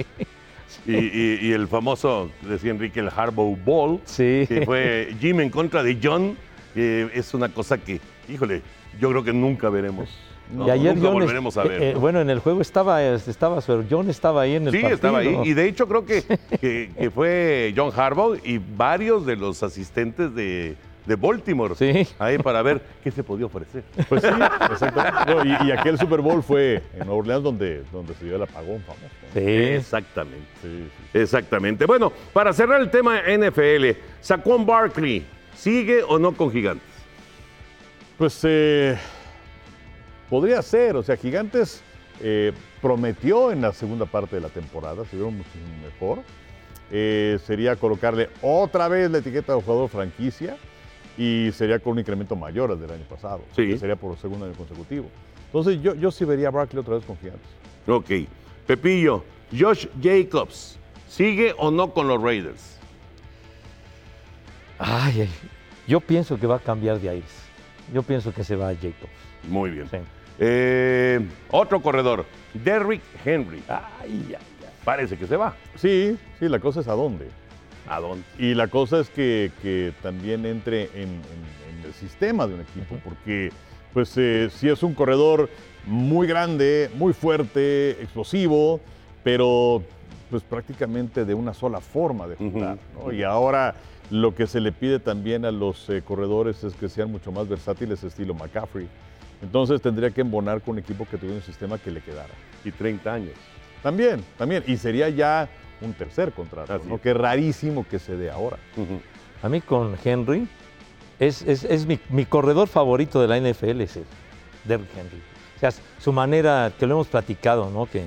Y, y- y el famoso, decía Enrique, el Harbaugh Ball, Sí. que fue Jim en contra de John, es una cosa que, híjole, yo creo que nunca veremos. ¿No? Y ayer nunca John, volveremos a eh, ver. eh, ¿no? bueno, en el juego estaba, estaba John estaba ahí en el Sí, partido. estaba ahí. Y de hecho creo que, que, que fue John Harbaugh y varios de los asistentes de, de Baltimore Sí. ahí para ver qué se podía ofrecer. Pues sí, exactamente. No, y, y aquel Super Bowl fue en Nueva Orleans donde, donde se dio el apagón famoso. Sí. Exactamente. Sí, sí. Exactamente. Bueno, para cerrar el tema NFL, Saquon Barkley, ¿sigue o no con Gigantes? Pues eh, podría ser, o sea, Gigantes eh, prometió en la segunda parte de la temporada, se vio muchísimo mejor. Eh, sería colocarle otra vez la etiqueta de jugador franquicia y sería con un incremento mayor al del año pasado. Sí. que Sería por segundo año consecutivo. Entonces yo, yo sí vería a Barkley otra vez con gigantes. Ok. Pepillo, Josh Jacobs, ¿sigue o no con los Raiders? Ay, ay, yo pienso que va a cambiar de aires. Yo pienso que se va a Jacobs. Muy bien. Sí. Eh, otro corredor, Derrick Henry. Ay, ay, ay. Parece que se va. Sí, sí, la cosa es a dónde. ¿A dónde? Y la cosa es que, que también entre en, en- en el sistema de un equipo, porque pues eh, sí es un corredor muy grande, muy fuerte, explosivo, pero pues prácticamente de una sola forma de jugar. ¿no? Y ahora lo que se le pide también a los eh, corredores es que sean mucho más versátiles, estilo McCaffrey. Entonces tendría que embonar con un equipo que tuviera un sistema que le quedara. Y 30 años. También, también. Y sería ya un tercer contrato, Así ¿no? es. que es rarísimo que se dé ahora. A mí con Henry, es, es- es mi, mi corredor favorito de la NFL, es el Derrick Henry. O sea, su manera, que lo hemos platicado, ¿no? Que,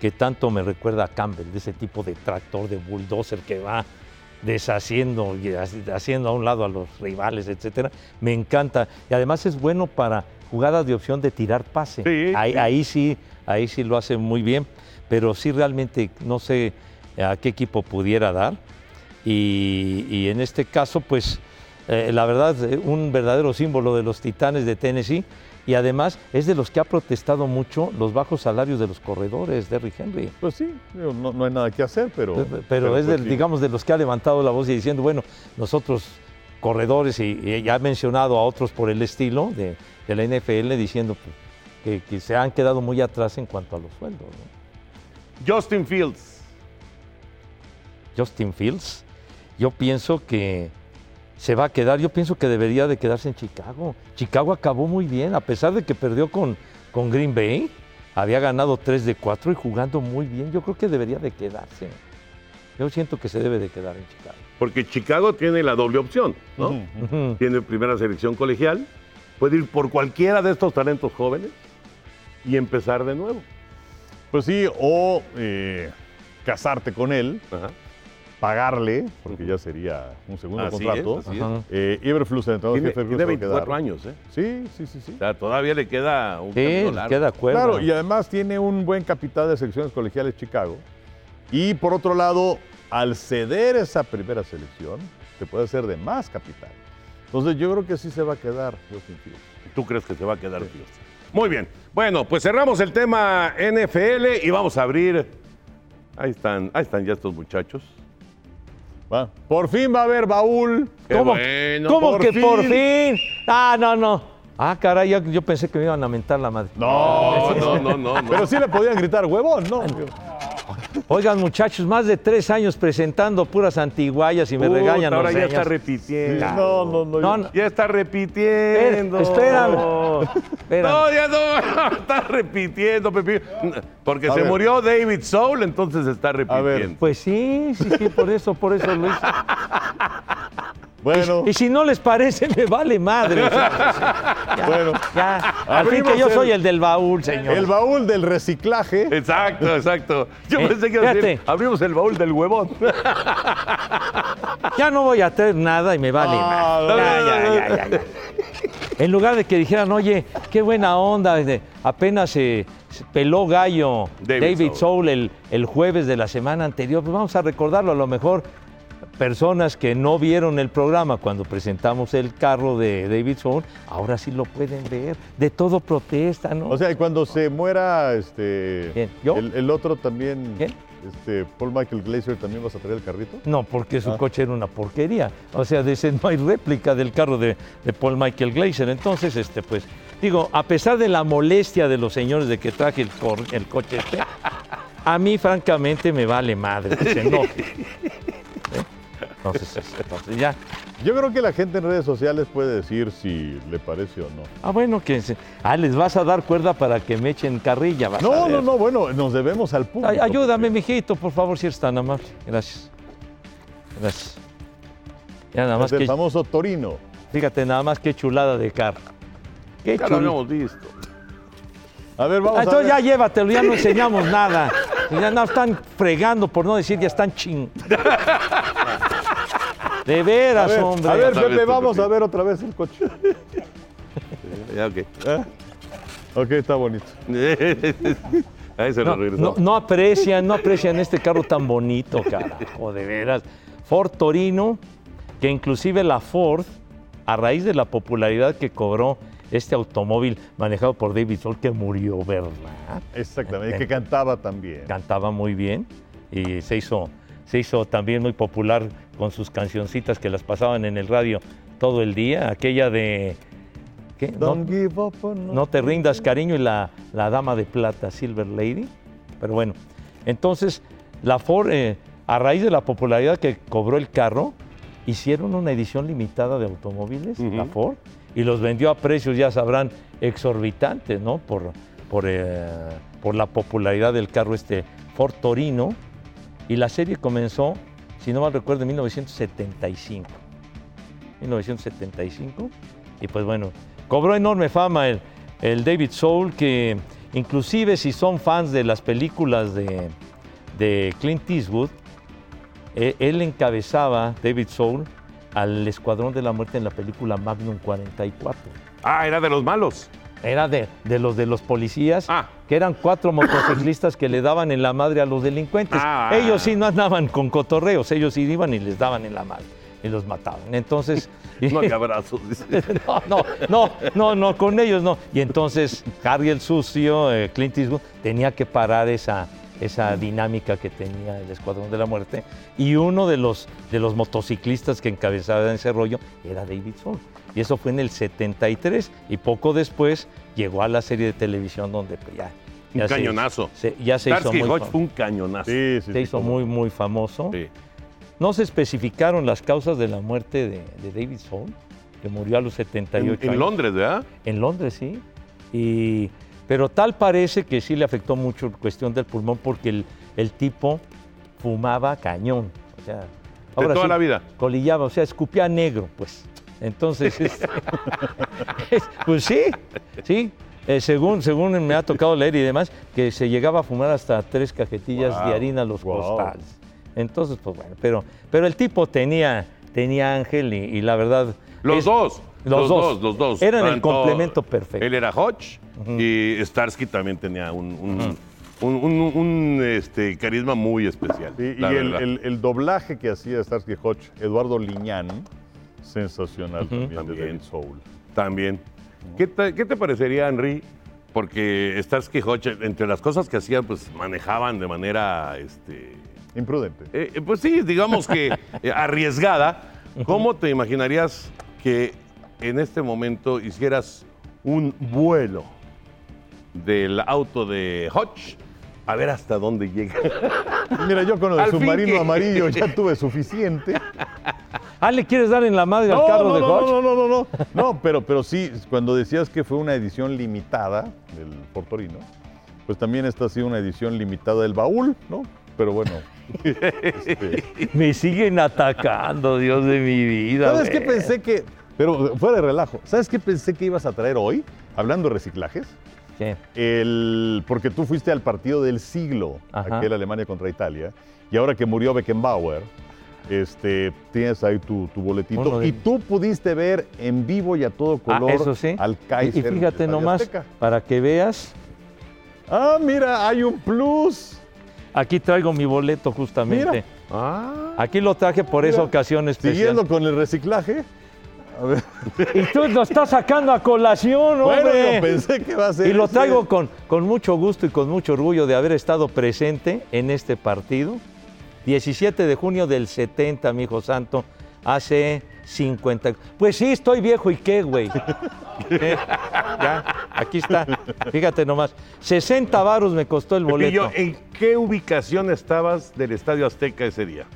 que tanto me recuerda a Campbell, de ese tipo de tractor, de bulldozer que va deshaciendo y haci- haciendo a un lado a los rivales, etcétera. Me encanta. Y además es bueno para jugadas de opción de tirar pase. Sí, ahí, sí. ahí sí, ahí sí lo hace muy bien. Pero sí realmente no sé a qué equipo pudiera dar. Y, y en este caso, pues eh, la verdad, eh, un verdadero símbolo de los Titanes de Tennessee. Y además es de los que ha protestado mucho los bajos salarios de los corredores, Derrick Henry. Pues sí, no, no hay nada que hacer, pero... Pero, pero es, pues del- sí. digamos, de los que ha levantado la voz y diciendo, bueno, nosotros corredores, y, y ya ha mencionado a otros por el estilo de, de la NFL, diciendo pues, que, que se han quedado muy atrás en cuanto a los sueldos. ¿no? Justin Fields. Justin Fields, yo pienso que se va a quedar, yo pienso que debería de quedarse en Chicago. Chicago acabó muy bien, a pesar de que perdió con, con Green Bay, había ganado 3 de 4 y jugando muy bien, yo creo que debería de quedarse. Yo siento que se debe de quedar en Chicago. Porque Chicago tiene la doble opción, ¿no? Tiene primera selección colegial, puede ir por cualquiera de estos talentos jóvenes y empezar de nuevo. Pues sí, o eh, casarte con él, Ajá. pagarle, porque ya sería un segundo Así contrato. es, así es. Eh, Iberflus, el entrenador Tiene, jefe de tiene Blues, se va a 24 quedar. años, ¿eh? Sí, sí, sí, sí. O sea, todavía le queda un Sí, camino largo. queda de acuerdo. Claro, y además tiene un buen capital de secciones colegiales Chicago. Y por otro lado, al ceder esa primera selección, te puede hacer de más capital. Entonces yo creo que sí se va a quedar Justin Fields. ¿Tú crees que se va a quedar Fields? Muy bien. Bueno, pues cerramos el tema NFL y vamos a abrir. Ahí están, ahí están ya estos muchachos. Va. Por fin va a haber baúl. Qué ¿Cómo, bueno, ¿cómo por que por fin. fin? Ah, no, no. Ah, caray, yo, yo pensé que me iban a mentar la madre. No, No, no, no, no. Pero sí le podían gritar huevón, ¿no? Oigan, muchachos, más de tres años presentando puras antiguayas y me Puta, regañan los Ahora ya está repitiendo. No, no, no. No, no. Ya está repitiendo. Espera, espérame. No, ya no está repitiendo, Pepillo. Porque A se ver. murió David Soul, entonces está repitiendo. Pues sí, sí, sí, por eso, por eso lo hice. Bueno, Y si no les parece, me vale madre. o sea, ya, bueno. ya. Al fin que yo el- soy el del baúl, señor. El baúl del reciclaje. Exacto, exacto. Yo Eh, pensé que iba a decir, abrimos el baúl del huevón. Ya no voy a traer nada y me vale Ah, madre. Ya, ya, no, ya, ya, ya. En lugar de que dijeran, oye, qué buena onda, apenas se se peló gallo David David, Soul. Soul el, el jueves de la semana anterior, pues vamos a recordarlo. A lo mejor personas que no vieron el programa cuando presentamos el carro de David Soul, ahora sí lo pueden ver. De todo protesta, ¿no? O sea, y cuando se muera este. El, el otro también, ¿Quién? este Paul Michael Glazer, ¿también vas a traer el carrito? No, porque su Ah. coche era una porquería. O sea, de ese no hay réplica del carro de, de Paul Michael Glazer. Entonces, este, pues, digo, a pesar de la molestia de los señores de que traje el coche este, a mí, francamente, me vale madre que se enoje. ¿Eh? Entonces, entonces, ya. Yo creo que la gente en redes sociales puede decir si le parece o no. Ah, bueno, que se- ah, les vas a dar cuerda para que me echen carrilla. vas a No, no, no, bueno, nos debemos al público. Ay, ayúdame, mijito, por favor, si eres tan amable. Gracias. Gracias. Ya nada más Es el famoso Torino. Fíjate nada más qué chulada de carro. Qué Ya lo habíamos visto. A ver, vamos Ah, a entonces ver. ya llévatelo, ya no enseñamos nada. Ya no están fregando, por no decir, ya están ching. De A veras, ver, hombre. a ver, Pepe, vamos a ver otra vez el coche. Ya, ok. ¿Eh? Ok, está bonito. Ahí se lo No, regresó. no, no aprecian, no aprecian este carro tan bonito, carajo, de veras. Ford Torino, que inclusive la Ford, a raíz de la popularidad que cobró este automóvil manejado por David Soul, que murió, ¿verdad? Exactamente, que cantaba también. Cantaba muy bien y se hizo, se hizo también muy popular con sus cancioncitas que las pasaban en el radio todo el día. Aquella de... ¿qué? No- Don't give up on no te rindas, cariño, y la, la dama de plata, Silver Lady. Pero bueno, entonces, la Ford, eh, a raíz de la popularidad que cobró el carro, hicieron una edición limitada de automóviles, la. Ford, y los vendió a precios, ya sabrán, exorbitantes, ¿no? Por, por, eh, por la popularidad del carro este Ford Torino. Y la serie comenzó, si no mal recuerdo, en 1975. 1975. Y pues bueno, cobró enorme fama el, el David Soul, que inclusive si son fans de las películas de, de Clint Eastwood, eh, él encabezaba, David Soul, al Escuadrón de la Muerte en la película Magnum 44. Ah, era de los malos. Era de, de los de los policías, Ah. que eran cuatro motociclistas que le daban en la madre a los delincuentes. Ah. Ellos sí no andaban con cotorreos, ellos sí iban y les daban en la madre y los mataban. Entonces, No, qué abrazos. no, no, no, no, no, con ellos no. Y entonces Harry el sucio, eh, Clint Eastwood, tenía que parar esa, esa dinámica que tenía el Escuadrón de la Muerte. Y uno de los, de los motociclistas que encabezaba ese rollo era David Soul. Y eso fue en el 73 y poco después llegó a la serie de televisión donde pues, ya... Un se- cañonazo. se- ya se hizo muy, fue un cañonazo. Sí, sí, se sí, hizo muy, no. muy famoso. Sí. No se especificaron las causas de la muerte de, de David Soul, que murió a los 78 En, en años. Londres, ¿verdad? En Londres, sí. Y, pero tal parece que sí le afectó mucho la cuestión del pulmón porque el, el tipo fumaba cañón. O sea, toda la vida. Colillaba, o sea, escupía negro, pues. Entonces, este, pues sí, sí. Eh, según, según me ha tocado leer y demás, que se llegaba a fumar hasta tres cajetillas Wow, de harina a los wow. costales. Entonces, pues bueno, pero, pero el tipo tenía, tenía ángel y, y la verdad... Los es- dos. Los, dos. Los dos. Eran el complemento perfecto. Él era Hodge y Starsky también tenía un, un- un- un- un, este, carisma muy especial. Sí, y el, el- el doblaje que hacía Starsky Hodge, Eduardo Liñán, sensacional también, de También. David Soul. También. ¿Qué te, qué te parecería, Henry? Porque Starsky Hodge, entre las cosas que hacían, pues manejaban de manera, este, Imprudente. eh, eh, pues sí, digamos que eh, arriesgada. ¿Cómo te imaginarías que en este momento hicieras un vuelo del auto de Hodge a ver hasta dónde llega? Mira, yo con el Al fin submarino que- amarillo ya tuve suficiente. Ah, ¿le quieres dar en la madre al carro no, de no, Hodge? no, no, no, no. No, pero, pero sí, cuando decías que fue una edición limitada del Portorino, pues también esta ha sido una edición limitada del baúl, ¿no? Pero bueno. este, Me siguen atacando, Dios de mi vida. ¿Sabes qué pensé que.? Pero fuera de relajo. ¿Sabes qué pensé que ibas a traer hoy? Hablando de reciclajes. ¿Qué? El, porque tú fuiste al partido del siglo, Ajá. aquel Alemania contra Italia, y ahora que murió Beckenbauer, este, tienes ahí tu, tu boletito, de- y tú pudiste ver en vivo y a todo Ah, color eso sí. al Kaiser. y fíjate nomás, Azteca. para que veas, Ah, mira, hay un plus. aquí traigo mi boleto justamente. Mira. Ah, Aquí lo traje por esa ocasión especial. Siguiendo con el reciclaje. A ver. Y tú lo estás sacando a colación, hombre. Bueno, yo pensé que va a ser. Y lo ese. traigo con, con mucho gusto y con mucho orgullo de haber estado presente en este partido. 17 de junio del 70, mi hijo santo, hace 50. Pues sí, estoy viejo y qué, güey. Ya, aquí está. Fíjate nomás. 60 varos me costó el boleto. Pepillo, ¿en qué ubicación estabas del Estadio Azteca ese día?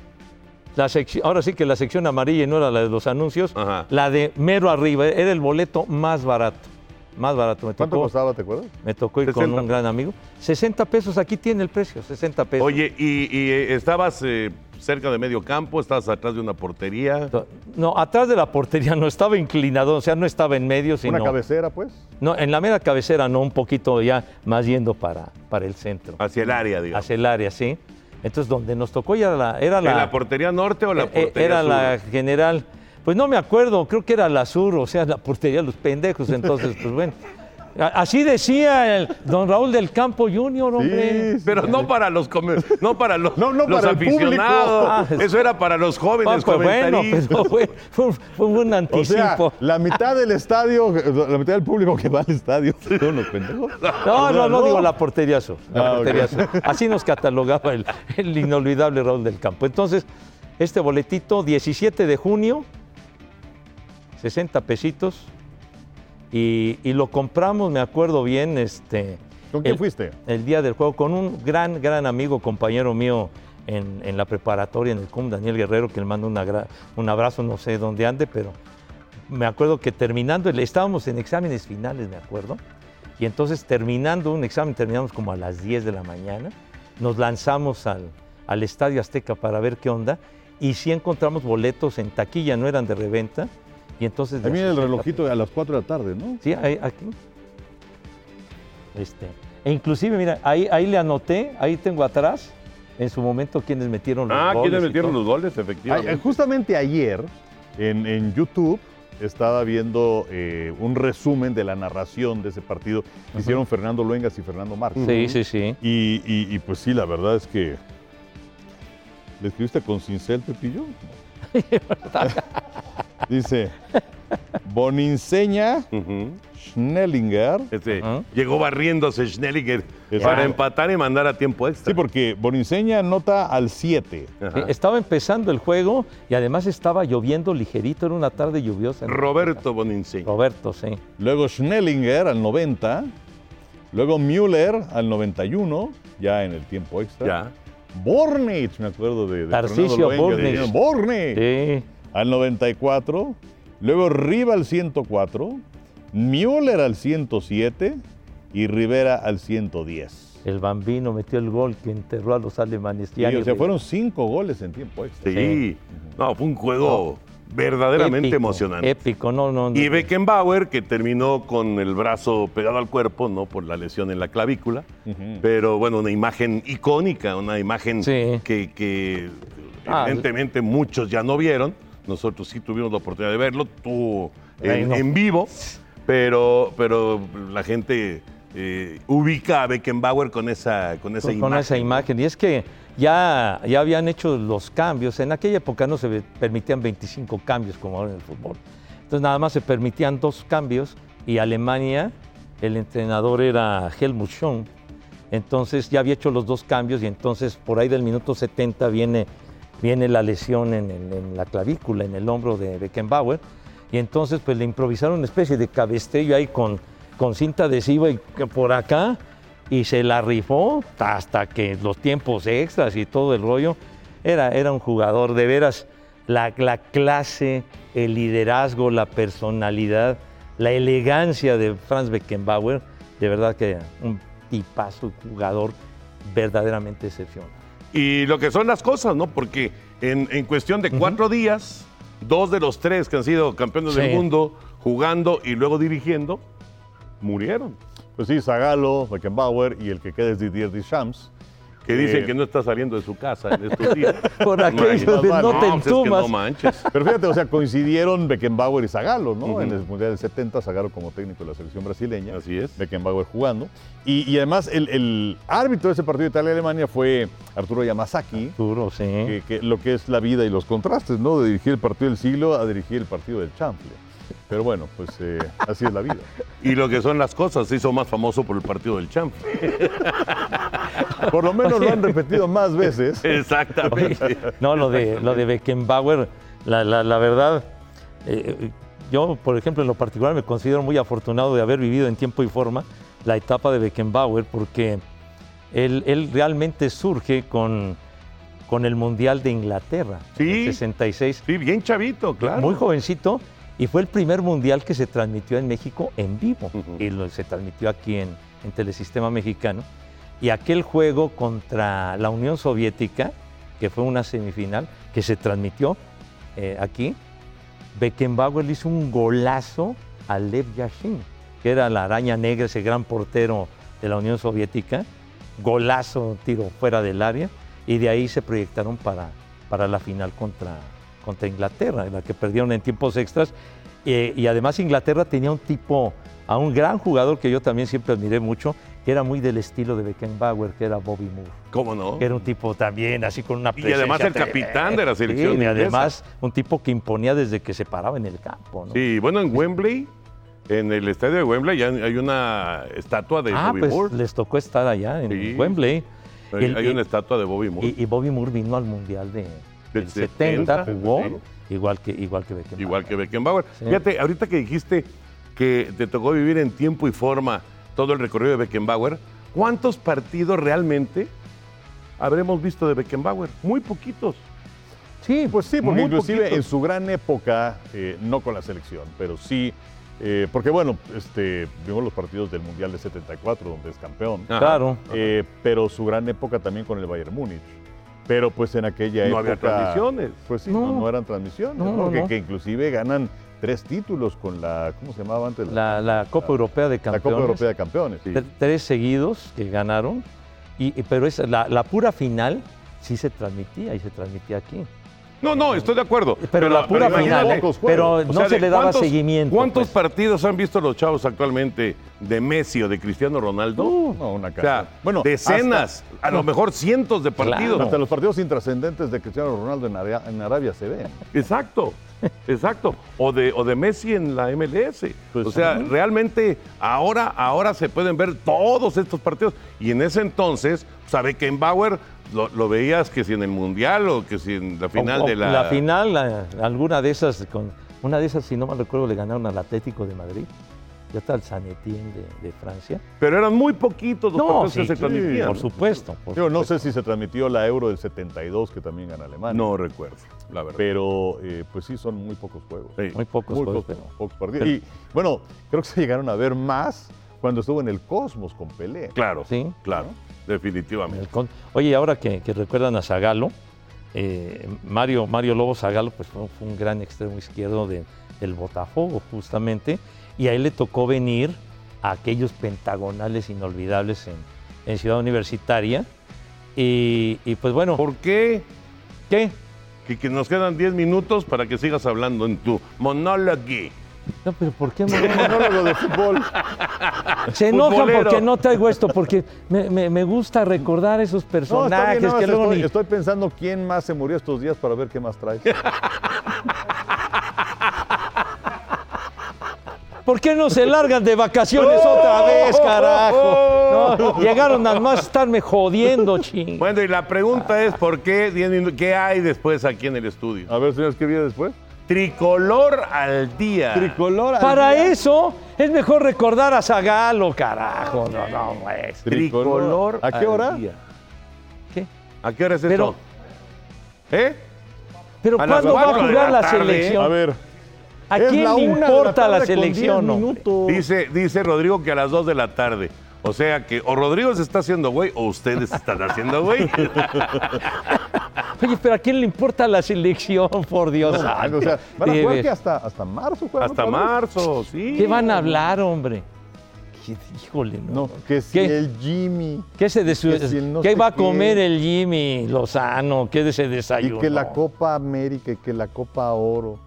La sección, ahora sí que la sección amarilla y no era la de los anuncios, Ajá. la de mero arriba, era el boleto más barato. Más barato. Me ¿Cuánto tocó, costaba, te acuerdas? me tocó ir 60. con un gran amigo. 60 pesos, aquí tiene el precio, 60 pesos. Oye, ¿y, y, eh, estabas eh, cerca de medio campo, estabas atrás de una portería. No, atrás de la portería no estaba inclinado, o sea, no estaba en medio, sino. ¿Una cabecera, pues? No, en la mera cabecera, no, un poquito ya más yendo para, para el centro. Hacia el área, digamos. Hacia el área, sí. Entonces, donde nos tocó ya era la. Era la, ¿En la portería norte o la eh, portería Era sur? la general. Pues no me acuerdo, creo que era la sur, o sea, la portería de los pendejos. Entonces, pues bueno. Así decía el don Raúl del Campo Junior, hombre. Sí, Pero no para los no para los, No, no los para el público. aficionados. Ah, es- Eso era para los Ah, jóvenes pues bueno, pero fue, fue- fue un O sea, anticipo. la mitad del estadio, la mitad del público que va al estadio son los pendejos. No, no, no digo la portería sur. La Ah, portería ok. sur. Así nos catalogaba el, el inolvidable Raúl del Campo. Entonces, este boletito, 17 de junio, 60 pesitos. Y, y lo compramos, me acuerdo bien, este, ¿Con quién el- fuiste? el día del juego con un gran, gran amigo, compañero mío en, en la preparatoria, en el CUM, Daniel Guerrero, que le mando una un abrazo, no sé dónde ande, pero me acuerdo que terminando, estábamos en exámenes finales, me acuerdo, y entonces terminando un examen, terminamos como a las 10 de la mañana, nos lanzamos al, al Estadio Azteca para ver qué onda, y sí encontramos boletos en taquilla, no eran de reventa, y entonces... Mí el 60 relojito a las 4 de la tarde, ¿no? Sí, ahí- aquí. Este, e inclusive, mira, ahí, ahí le anoté, ahí tengo atrás, en su momento, quienes metieron los Ah, goles. ¿quiénes y metieron los goles? Efectivamente. justamente ayer en, en YouTube estaba viendo eh, un resumen de la narración de ese partido que hicieron Fernando Luengas y Fernando Marcos. Sí, sí, sí. Y, y- y, pues sí, la verdad es que. ¿Le escribiste con cincel, Pepillo? Dice: Boninseña Ujú. Schnellinger. Este, Ajá. Llegó barriéndose Schnellinger Exacto. para empatar y mandar a tiempo extra. Sí, porque Boninseña anota al 7. Ajá. Eh, Estaba empezando el juego y además estaba lloviendo ligerito, era una tarde lluviosa. Roberto Boninci. Roberto, sí. Luego Schnellinger al 90. Luego Müller al 91, ya en el tiempo extra. Ya. Bornich, me acuerdo de, de Tarcisio Fernando Bornich. Bornich. Sí. Al 94, luego Riva al 104, Müller al 107 y Rivera al 110. El bambino metió el gol que enterró a los alemanes. Gianni o sea, fueron cinco goles en tiempo extra. Sí. Sí. No, fue un juego verdaderamente Épico, emocionante. Épico, no, no. no. Y Beckenbauer, que terminó con el brazo pegado al cuerpo, ¿no? Por la lesión en la clavícula. Pero bueno, una imagen icónica, una imagen Sí. que, que Ah, evidentemente muchos ya no vieron. Nosotros sí tuvimos la oportunidad de verlo, tú en, no. en vivo, pero, pero la gente eh, ubica a Beckenbauer con esa, con esa con, con imagen. esa imagen. Y es que ya, ya habían hecho los cambios. En aquella época no se permitían 25 cambios como ahora en el fútbol. Entonces nada más se permitían dos cambios y Alemania, el entrenador era Helmut Schön. Entonces ya había hecho los dos cambios y entonces por ahí del minuto 70 viene, viene la lesión en, la clavícula, en el hombro de Beckenbauer. Y entonces pues le improvisaron una especie de cabestrillo ahí con, cinta adhesiva y por acá y se la rifó hasta que los tiempos extras y todo el rollo. Era, era un jugador de veras, la, la clase, el liderazgo, la personalidad, la elegancia de Franz Beckenbauer, de verdad que un tipazo, jugador verdaderamente excepcional. Y lo que son las cosas, ¿no? Porque en, en cuestión de cuatro días, dos de los tres que han sido campeones del mundo, jugando y luego dirigiendo, murieron. Pues sí, Zagalo, Beckenbauer y el que queda es Didier Deschamps. Que dicen Eh, que no está saliendo de su casa en estos días. Por aquello de no te pues es que entumas. no manches. Pero fíjate, o sea, coincidieron Beckenbauer y Zagalo, ¿no? Ujú. En el Mundial del 70, Zagalo como técnico de la selección brasileña. Así es. Beckenbauer jugando. Y, y además, el, el árbitro de ese partido de Italia-Alemania fue Arturo Yamazaki. Duro, sí. que, que lo que es la vida y los contrastes, ¿no? De dirigir el partido del siglo a dirigir el partido del chanfle. Pero bueno, pues eh, así es la vida. Y lo que son las cosas, se hizo más famoso por el partido del champ. Por lo menos lo han repetido más veces. Exactamente. No, lo de, lo de Beckenbauer, la, la- la verdad, eh, yo, por ejemplo, en lo particular me considero muy afortunado de haber vivido en tiempo y forma la etapa de Beckenbauer, porque él, él realmente surge con, con el Mundial de Inglaterra, Sí. en 66, Sí, bien chavito, claro. muy jovencito, y fue el primer Mundial que se transmitió en México en vivo, y lo- se transmitió aquí en, en Telesistema Mexicano. Y aquel juego contra la Unión Soviética que fue una semifinal que se transmitió eh, aquí. Beckenbauer le hizo un golazo a Lev Yashin, que era la araña negra, ese gran portero de la Unión Soviética. Golazo, tiro fuera del área. Y de ahí se proyectaron para, para la final contra, contra Inglaterra, en la que perdieron en tiempos extras. Eh, y además Inglaterra tenía un tipo, a un gran jugador que yo también siempre admiré mucho, que era muy del estilo de Beckenbauer, que era Bobby Moore. ¿Cómo no? Que era un tipo también así con una Y además presencia el capitán de la selección Sí, y además un tipo que imponía desde que se paraba en el campo. ¿no? Sí, bueno, en Wembley, en el estadio de Wembley, ya hay una estatua de ah, Bobby pues Moore. les tocó estar allá en Sí. Wembley. Hay, El- hay y- una estatua de Bobby Moore. Y, y Bobby Moore vino al Mundial de, Del del 70, 70, jugó sí. igual que, igual que Beckenbauer. Igual que Beckenbauer. Sí. Fíjate, ahorita que dijiste que te tocó vivir en tiempo y forma todo el recorrido de Beckenbauer, ¿cuántos partidos realmente habremos visto de Beckenbauer? Muy poquitos. Sí, pues sí, porque Muy inclusive poquitos. en su gran época, eh, no con la selección, pero sí, eh, porque bueno, este, vimos los partidos del Mundial de 74, donde es campeón, Ajá. Claro. eh, pero su gran época también con el Bayern Múnich. Pero pues en aquella No época... había transmisiones. Pues sí, no, No. no eran transmisiones, No, ¿no? no, Que, no. que inclusive ganan tres títulos con la, ¿cómo se llamaba antes? La, la Copa Europea de la Campeones. Copa Europea de Campeones. sí. Tre- Tres seguidos que ganaron. Y, y- pero esa, la, la pura final sí se transmitía y se transmitía aquí. No, no, estoy de acuerdo. Pero, la pura final, ¿eh? pero o no sea, se le daba seguimiento. ¿Cuántos pues. partidos han visto los chavos actualmente de Messi o de Cristiano Ronaldo? No, una o sea, casa. Bueno, decenas, a lo mejor cientos de Claro. partidos. Hasta los partidos intrascendentes de Cristiano Ronaldo en Arabia, en Arabia se ven. Exacto, exacto. O de, o de Messi en la MLS. Pues, o sea, realmente ahora, ahora se pueden ver todos estos partidos. Y en ese entonces, sabe que en Bauer lo, lo veías que si en el Mundial o que si en la final O- o de la... final, la- alguna de esas, con, una de esas, si no mal recuerdo, le ganaron al Atlético de Madrid. Ya está el Sanetín de, de Francia. Pero eran muy poquitos los No, partidos sí, que se sí, transmitían. por supuesto. por Digo, no sé si se transmitió la Euro del 72, que también gana Alemania. No recuerdo, la verdad. Pero, eh, pues sí, son muy pocos juegos. Sí. Muy pocos Muy juegos, pocos, pero- pocos partidos. pero- y bueno, creo que se llegaron a ver más cuando estuvo en el Cosmos con Pelé. Claro, Sí. claro, definitivamente. Oye, ahora que, que recuerdan a Zagalo, eh, Mario, Mario Lobo Zagalo pues, fue, fue un gran extremo izquierdo de- del Botafogo, justamente, y a él le tocó venir a aquellos pentagonales inolvidables en, en Ciudad Universitaria. Y, y, pues bueno, ¿Por qué? ¿qué? Que, que nos quedan 10 minutos para que sigas hablando en tu monólogo. No, pero ¿por qué monólogo de fútbol. se enojan Futbolero. porque no traigo esto? Porque me, me- me gusta recordar esos No, está personajes bien, nada más que luego estoy, ni- estoy pensando quién más se murió estos días para ver qué más traes. ¿Por qué no se largan de vacaciones otra vez, carajo? No, llegaron nada más a estarme jodiendo, ching. Bueno, y la pregunta es, ¿por qué 10 minutos? ¿Qué hay después aquí en el estudio? A ver, señores, ¿qué viene después? Tricolor al día. Tricolor. al Para día. eso es mejor recordar a Zagalo, carajo. No, no, pues. Tricolor. ¿A qué al hora? día. ¿Qué? ¿A qué hora es Pero- esto? ¿Eh? Pero A ¿cuándo va a jugar la la, selección? A ver. ¿A quién la le la importa la, con selección? 10 hombre? minutos. Dice, dice Rodrigo que a las 2 de la tarde. O sea que o Rodrigo se está haciendo güey o ustedes están haciendo güey. Oye, pero ¿a quién le importa la selección, por Dios? No, o sea, van a jugar que hasta, hasta marzo juegan Hasta otra vez? marzo, sí. ¿Qué van a hablar, hombre? Híjole, no. No, que si ¿Qué? el Jimmy ¿Qué, se de su- que si el no ¿qué sé va a qué. comer el Jimmy Lozano? ¿Qué de ese y desayuno? que la Copa América y que la Copa Oro.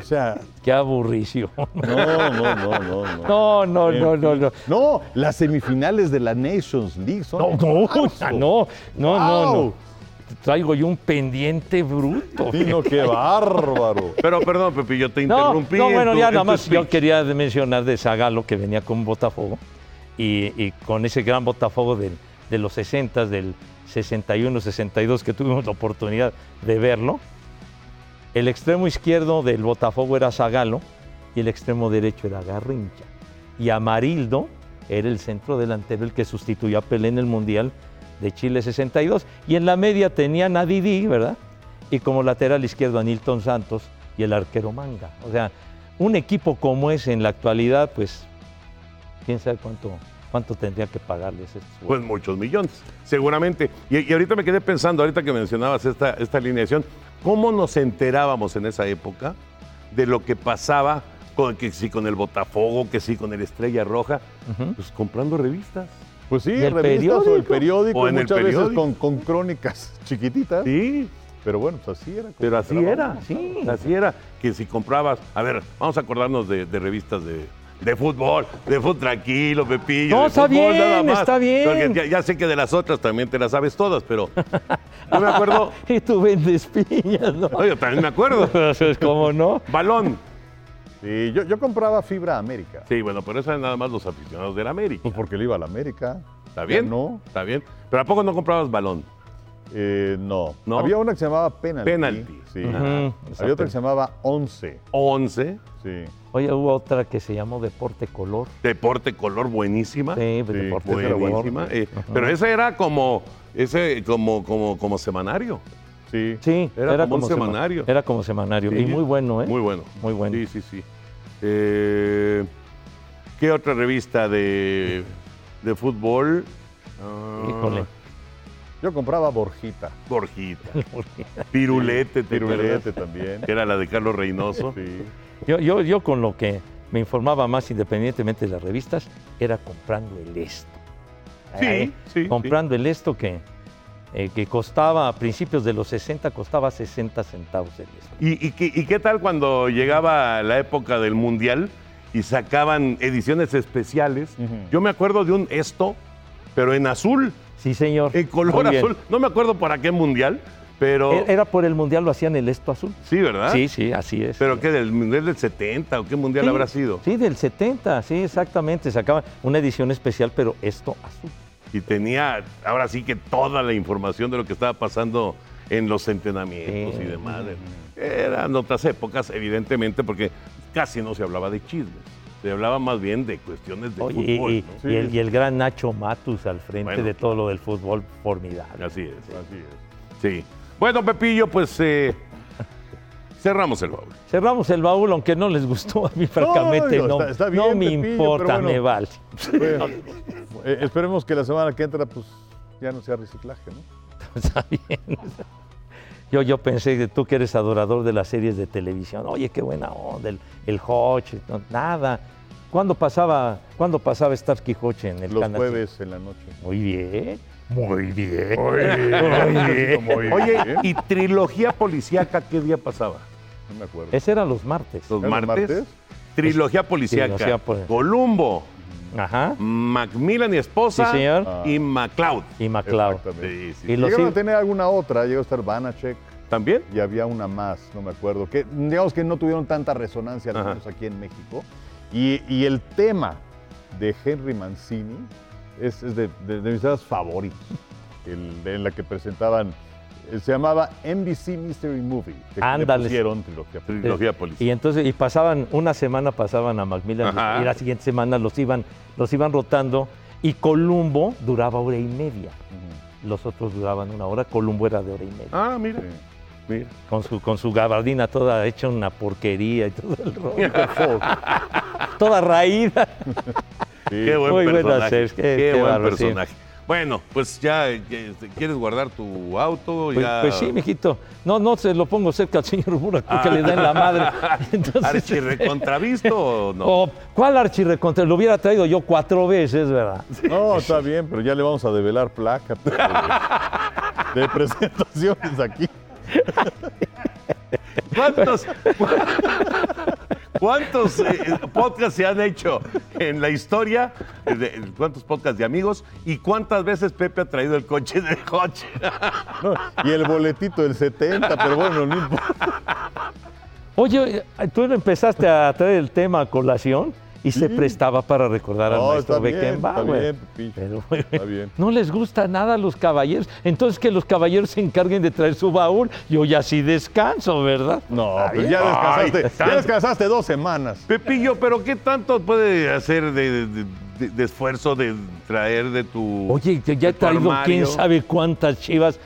O sea, Qué aburrición. no, no, no, no, no. No, no, no, no, no. No, las semifinales de la Nations League son. No, no, no, no, no, no. Traigo yo un pendiente bruto. Sí, no, qué bárbaro. Pero perdón, Pepe, yo te No, interrumpí. no, en bueno, tu- ya nada más yo quería mencionar de Zagalo que venía con Botafogo y, y con ese gran Botafogo de los 60, del 61, 62 que tuvimos la oportunidad de verlo. El extremo izquierdo del Botafogo era Zagalo y el extremo derecho era Garrincha. Y Amarildo era el centro delantero, el que sustituyó a Pelé en el Mundial de Chile 62. Y en la media tenían a Didi, ¿verdad? Y como lateral izquierdo a Nilton Santos y el arquero Manga. O sea, un equipo como ese en la actualidad, pues, quién sabe cuánto, ¿cuánto tendría que pagarles estos Pues muchos millones, seguramente. Y, y ahorita me quedé pensando, ahorita que mencionabas esta, esta alineación, ¿cómo nos enterábamos en esa época de lo que pasaba con, que sí con el Botafogo, que sí con el Estrella Roja? Pues comprando revistas. Pues sí, ¿Y el revistas o el periódico? periódico, O en el muchas veces periódico. con, con crónicas chiquititas. Sí, Pero bueno, pues así era. pero así era, sí, así era. Que si comprabas, a ver, vamos a acordarnos de, de revistas de, de fútbol, de fútbol tranquilo, Pepillo. No, de está fútbol, bien, nada más. está bien. Porque ya, ya sé que de las otras también te las sabes todas, pero yo me acuerdo, Y tú vendes piñas, ¿no? no, yo también me acuerdo. ¿Cómo no? Balón. Sí, yo, yo compraba Fibra América. Sí, bueno, pero eso eran nada más los aficionados del América. Pues porque le iba a la América. ¿Está bien? No, Está bien. Pero ¿a poco no comprabas balón? Eh, no. ¿No? Había una que se llamaba Penalty. Penalty. Sí. Había otra que se llamaba Once. 11. Sí. Oye, hubo otra que se llamó Deporte Color. Deporte color buenísima. Sí, Sí, Deporte era Color. buenísima. Eh, pero ese era como, ese, como, como, como semanario. Sí. Sí, Era como un sema- semanario. Era como semanario. Sí. Y muy bueno, ¿eh? Muy bueno. Muy bueno. Sí, sí, sí. Eh, ¿Qué otra revista de, de fútbol? Ah, Híjole. Yo compraba Borjita. Borjita. Pirulete, ¿te Pirulete también. Que era la de Carlos Reynoso. Sí. Yo, yo, yo con lo que me informaba más independientemente de las revistas era comprando el esto. Sí, sí, Comprando el esto que, eh, que costaba a principios de los 60, costaba 60 centavos el esto. ¿Y, y qué, y qué tal cuando llegaba la época del Mundial y sacaban ediciones especiales? Yo me acuerdo de un esto, pero en azul, Sí, señor. en color Muy bien. azul. No me acuerdo para qué Mundial, pero... E- Era por el mundial, lo hacían el esto azul. Sí, ¿verdad? Sí, sí, así es. ¿Pero qué, del Mundial del 70 o qué Mundial Sí, habrá sido? Sí, del 70, sí, exactamente. Sacaban una edición especial, pero esto azul. Y tenía, ahora sí que toda la información de lo que estaba pasando en los entrenamientos Sí. y demás. Eran otras épocas, evidentemente, porque casi no se hablaba de chismes. Se hablaba más bien de cuestiones de Oye, fútbol. y, ¿no? y el, y el gran Nacho Matus al frente Bueno, de todo lo del fútbol, formidable. Así es. Así es. Sí. Bueno, Pepillo, pues eh, cerramos el baúl. Cerramos el baúl, aunque no les gustó a mí, francamente. digo, No, está- está no bien, me Pepillo, importa, bueno. me vale. Bueno, eh, esperemos que la semana que entra, pues, ya no sea reciclaje, ¿no? Está bien. Yo, yo pensé que tú que eres adorador de las series de televisión, oye, qué buena onda, el, el Hodge, no, nada. ¿Cuándo pasaba, ¿cuándo pasaba Starsky Hodge en el Los canal? jueves en la noche. Muy bien, muy bien. Muy Oye, bien. ¿y trilogía policíaca qué día pasaba? No me acuerdo. Ese era los martes. ¿Los ¿Eran los martes? martes? Trilogía policíaca. Trilogía pol- Columbo, Ajá. Macmillan y esposa Sí, señor. y MacLeod. Y MacLeod. Exactamente. Sí, sí. Y los Llegaron a tener alguna otra, llegó a estar Banachek ¿También? y había una más, no me acuerdo, que digamos que no tuvieron tanta resonancia, al menos aquí en México. Y, y el tema de Henry Mancini es, es de, de- de mis favoritos, el, de- en la que presentaban, se llamaba NBC Mystery Movie, Ándale. pusieron trilogía. Trilogía Y entonces, y pasaban, una semana pasaban a Macmillan Ajá. y la siguiente semana los iban, los iban rotando y Columbo duraba hora y media. Los otros duraban una hora, Columbo era de hora y media. Ah, mira. Sí. mira. Con su, con su gabardina toda hecha una porquería y todo el rollo. toda raída. Sí. Qué buen Muy personaje. series, Qué, qué- qué buen sí. Bueno, pues ya, este, ¿quieres guardar tu auto? Pues, ya... pues sí, mijito. No, no se lo pongo cerca al señor Burak porque le da en la madre. Entonces, ¿Archirrecontravisto o no? Oh, ¿Cuál archirrecontra? Lo hubiera traído yo cuatro veces, ¿verdad? No, está bien, pero ya le vamos a develar placa pues, de, de presentaciones aquí. ¿Cuántos, cuántos eh, podcasts se han hecho en la historia? Eh, de- ¿Cuántos podcasts de amigos? ¿Y cuántas veces Pepe ha traído el coche de? No, y el boletito del 70, pero bueno, no importa. Oye, eh, tú empezaste a traer el tema a colación y se prestaba para recordar al No, maestro está bien, está Beckenbauer. bien, Pepillo. Pero, Está bien. No les gusta nada a los caballeros. Entonces que los caballeros se encarguen de traer su baúl. Yo ya sí descanso, ¿verdad? No, bien. ya descansaste, Ay, ya descansaste dos semanas. Pepillo, ¿pero qué tanto puede hacer de, de- de- de esfuerzo de traer de tu. Oye, ya he traído quién sabe cuántas chivas.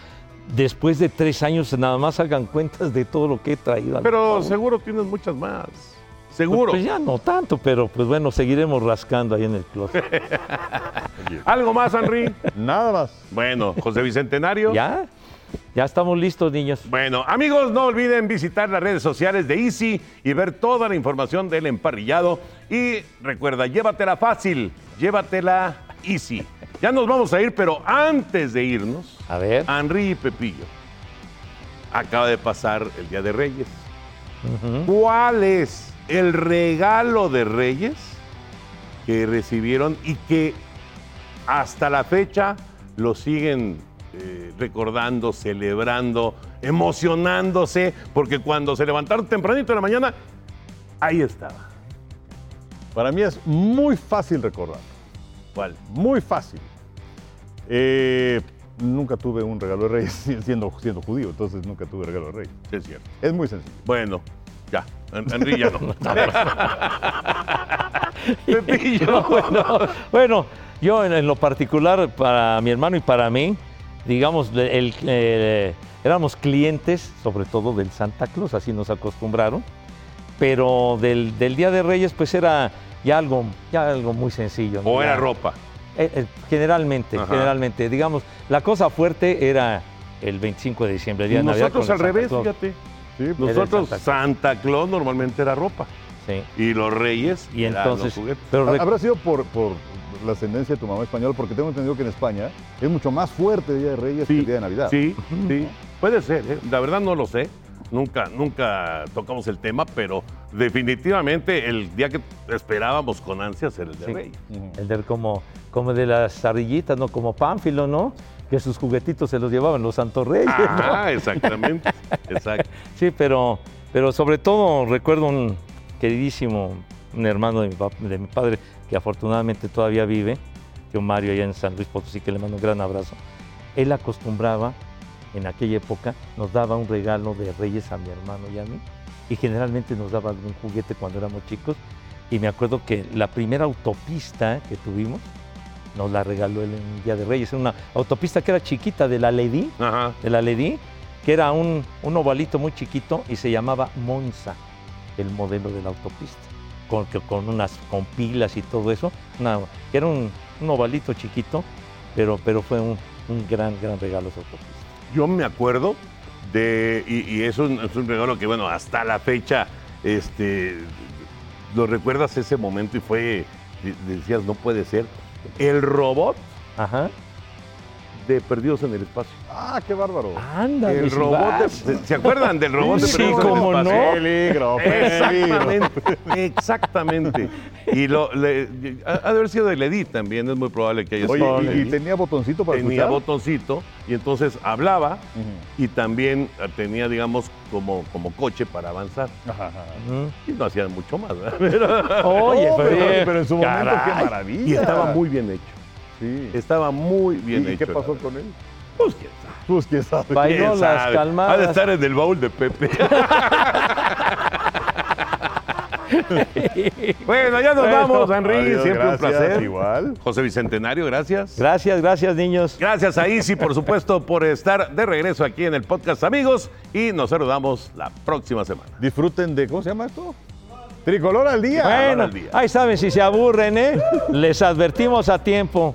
Después de tres años, nada más hagan cuentas de todo lo que he traído. al Pero seguro tienes muchas más. Seguro. Pues ya no tanto, pero pues bueno, seguiremos rascando ahí en el closet. ¿Algo más, Henry? Nada más. Bueno, José Bicentenario. ¿Ya? Ya estamos listos, niños. Bueno, amigos, no olviden visitar las redes sociales de Easy y ver toda la información del emparrillado. Y recuerda, llévatela fácil, llévatela Easy. Ya nos vamos a ir, pero antes de irnos, A ver. Henry y Pepillo. Acaba de pasar el Día de Reyes. Ujú. ¿Cuál es el regalo de Reyes que recibieron y que hasta la fecha lo siguen eh, recordando, celebrando, emocionándose? Porque cuando se levantaron tempranito en la mañana, ahí estaba. Para mí es muy fácil recordar. ¿Cuál? Muy fácil. Eh, nunca tuve un regalo de Reyes siendo, siendo judío, entonces nunca tuve regalo de Reyes. Es cierto. Es muy sencillo. Bueno, ya. En- Henry ya no. Pepillo. bueno, bueno, yo en, en lo particular, para mi hermano y para mí, digamos, el- eh, éramos clientes, sobre todo del Santa Claus, así nos acostumbraron, pero del, del Día de Reyes, pues era ya algo, ya algo muy sencillo. ¿no? O era ropa. eh, eh, generalmente, Ajá. generalmente, digamos, la cosa fuerte era el 25 de diciembre, el día de Navidad. Nosotros al revés, fíjate. Sí, Nosotros, Santa Santa Claus normalmente era ropa. Sí. Y los reyes Y eran entonces, los juguetes. pero rec- Habrá sido por, por la ascendencia de tu mamá española, porque tengo entendido que en España es mucho más fuerte el Día de Reyes que el Día de Navidad. Sí, sí. Puede ser, ¿eh? la verdad no lo sé. Nunca, nunca tocamos el tema, pero definitivamente el día que esperábamos con ansias era el de Sí. Reyes. El del como, como de las ardillitas, ¿no? Como Pánfilo, ¿no? Que sus juguetitos se los llevaban los Santos Reyes, ¿no? Ah, exactamente. Exacto. Sí, pero, pero sobre todo recuerdo un queridísimo, un hermano de mi, pap- de mi padre que afortunadamente todavía vive, yo Mario allá en San Luis Potosí, que le mando un gran abrazo. Él acostumbraba, en aquella época, nos daba un regalo de Reyes a mi hermano y a mí, y generalmente nos daba algún juguete cuando éramos chicos. Y me acuerdo que la primera autopista que tuvimos nos la regaló él en el Día de Reyes. Era una autopista que era chiquita de la Lady, Ajá. de la Lady, que era un, un ovalito muy chiquito y se llamaba Monza, el modelo de la autopista, con, con unas con pilas y todo eso. Una- que era un, un ovalito chiquito, pero, pero fue un, un gran, gran regalo esa autopista. Yo me acuerdo de, y, y es, un, es un regalo que, bueno, hasta la fecha, este, lo recuerdas ese momento y fue, de- decías, no puede ser, el robot Ajá. De Perdidos en el Espacio. Ah, qué bárbaro. Anda, El robot, de- ¿se, se acuerdan del robot de Sí, Perdidos en el Espacio? no. Peligro, peligro. Exactamente, exactamente. Y lo, le- ha ha de haber sido de Ledi también, es muy probable que haya sido Oye, y, tenía botoncito para tenía escuchar. botoncito y entonces hablaba y también eh, tenía, digamos, como, como coche para avanzar. Ajá, ajá. Y no hacían mucho más, Oye, pero, pero, pero en su momento, Caray. qué maravilla. Y estaba muy bien hecho. Sí. Estaba muy bien ¿Y hecho. qué pasó con él? Pues quién sabe. Pues quién sabe. Bailó ¿Quién las sabe? calmadas. Ha de estar en el baúl de Pepe. bueno, ya nos Bueno, vamos, Henry. Adiós, Siempre un placer. Igual. José Bicentenario, gracias. Gracias, gracias, niños. Gracias a Isi, por supuesto, por estar de regreso aquí en el podcast, amigos. Y nos saludamos la próxima semana. Disfruten de, ¿cómo se llama esto? Tricolor al día. Bueno, al día. ahí saben, si se aburren, ¿eh? Les advertimos a tiempo.